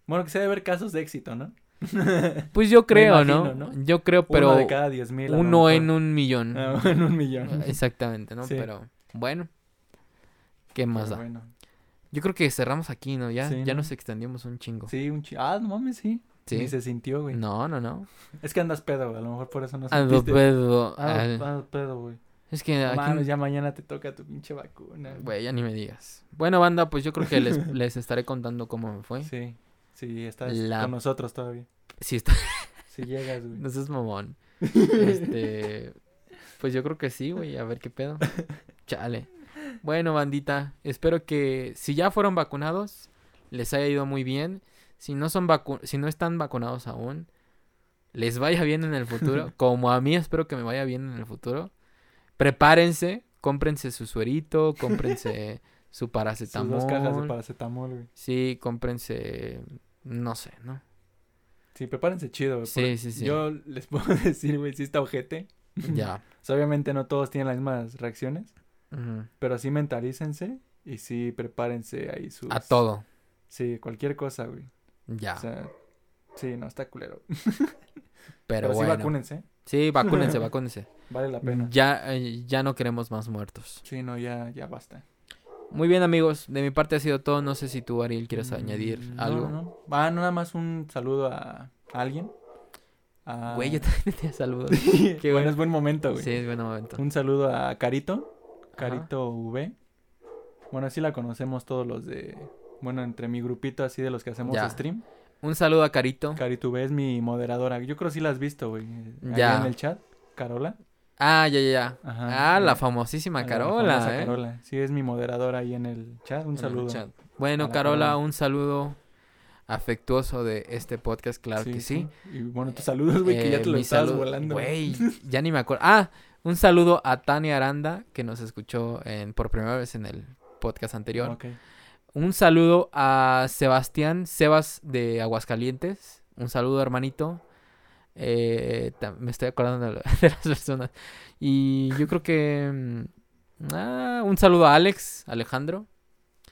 Bueno, que se debe haber casos de éxito, ¿no? *laughs*
Pues yo creo,
imagino,
¿no?
¿no?
Yo creo, pero
Uno de cada diez mil. a lo
uno en un millón.
Ah, *laughs* en un millón.
Exactamente, ¿no?
Sí.
Pero bueno, ¿qué más
Pero
da?
bueno.
Yo creo que cerramos aquí, ¿no? Ya,
Sí,
ya
¿no?
nos extendimos un chingo.
Sí, un chi... Ah, no mames, sí.
Sí.
Ni se sintió, güey.
No, no, no.
Es que andas pedo, güey. A lo mejor por eso no
Ando
sentiste.
pedo.
Ah,
Ah,
ah, pedo, güey.
Es que
No
aquí,
mames, ya mañana te toca tu pinche vacuna.
güey, ya ni me digas. Bueno, banda, pues yo creo que les, *laughs* les estaré contando cómo me fue.
Sí, sí, estás
La-
con nosotros todavía.
Si está, *laughs*
Si llegas, güey.
no seas mamón. *laughs* Este, pues yo creo que sí, güey, a ver qué pedo. Chale. Bueno, bandita, espero que si ya fueron vacunados, les haya ido muy bien. Si no son vacu si no están vacunados aún, les vaya bien en el futuro. Como a mí espero que me vaya bien en el futuro. Prepárense, cómprense su suerito, cómprense su *laughs*
Sus
paracetamol.
dos cajas de paracetamol, güey.
Sí, cómprense, no sé, ¿no?
Sí, prepárense chido, güey.
Sí, sí, sí.
Yo les *laughs* puedo decir, güey, sí está ojete.
Ya. *laughs*
O sea, obviamente no todos tienen las mismas reacciones,
Ujú.
pero sí mentalícense y sí prepárense ahí sus...
A todo.
Sí, cualquier cosa, güey.
Ya.
O sea, sí, no, está culero.
pero,
Pero, sí
bueno.
vacúnense,
Sí, vacúnense, *laughs* vacúnense.
vale la pena.
Ya, eh, ya no queremos más muertos.
Sí, no, ya, ya basta.
Muy bien, amigos. De mi parte ha sido todo. No sé si tú, Ariel, quieres añadir
Mm,
algo.
No, no. Va, nada más un saludo a, a alguien. A-
Güey, yo también te saludo. *laughs*
Qué
bueno.
bueno, es buen momento, güey.
sí, es buen momento.
Un saludo a Carito,
Ajá.
Carito V. Bueno, así la conocemos todos los de... Bueno, entre mi grupito así de los que hacemos
Ya.
stream.
Un saludo a Carito.
Carito V es mi moderadora. Yo creo que sí la has visto, güey. ahí
Ya.
en el chat. Carola.
Ah, ya, ya, ya.
Ajá.
Ah, la
Eh,
famosísima
la
Carola,
famosa
¿eh?
Carola. Sí, es mi moderadora ahí en el chat. Un
En
saludo.
chat. Bueno, Carola,
Carola.
un saludo afectuoso de este podcast, claro que sí.
Y bueno, tus saludos, güey, que ya
Eh,
te lo
mi
estabas volando.
Güey, *laughs* ya ni me acuerdo. Ah, un saludo a Tania Aranda, que nos escuchó en, por primera vez en el podcast anterior. Un saludo a Sebastián, Sebas de Aguascalientes. Un saludo, hermanito. Eh, me estoy acordando de, la- *laughs* de las personas. Y yo creo que... mm, ah, un saludo a Alex, Alejandro.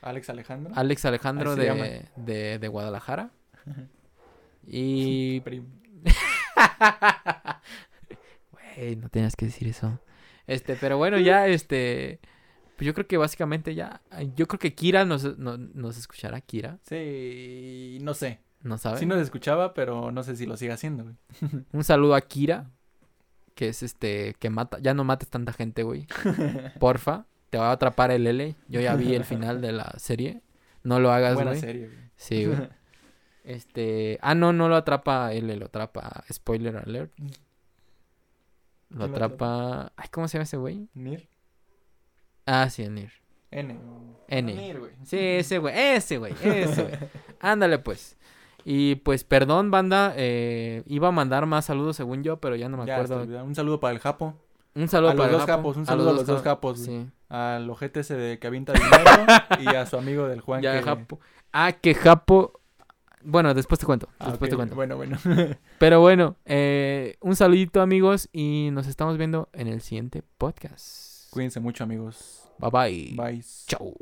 Alex Alejandro.
Alex Alejandro de, de, de Guadalajara. *laughs* Y... *laughs* Güey, no tenías que decir eso. Este, pero bueno, ya, este... Pues yo creo que básicamente ya... Yo creo que Kira nos, no- nos escuchará. Kira,
Sí, no sé.
¿no sabes?
Sí nos escuchaba, pero no sé si lo sigue haciendo, güey. *laughs*
Un saludo a Kira, que es este, que mata, ya no mates tanta gente, güey. *laughs* Porfa, te va a atrapar el L. Yo ya vi el final de la serie. No lo hagas,
Buena
güey.
serie, güey.
Sí, *laughs* güey. Este, ah, no, no lo atrapa L, lo atrapa, spoiler alert. Lo
¿Quién lo
atrapa, ay, ¿cómo se llama ese güey?
Nir.
Ah, sí, el Nir.
N.
N.
Nir, güey.
Sí, ese güey, ese güey, ese güey. *laughs* Ándale, pues. Y pues, perdón, banda, eh, iba a mandar más saludos según yo, pero ya no me
Ya,
acuerdo.
Un saludo para el Japo.
Un saludo
A los
para el
dos
Japo,
Japos, un saludo a los dos
ja-
Japos, güey.
Sí.
Al ojete ese de que avienta dinero y a su amigo del Juan.
Ya,
que...
Japo. Ah, que Japo. Bueno, después te cuento.
Ah,
Después te cuento.
Bueno, bueno. *laughs*
Pero bueno, eh, un saludito, amigos. Y nos estamos viendo en el siguiente podcast.
Cuídense mucho, amigos.
Bye bye.
Bye.
Chau.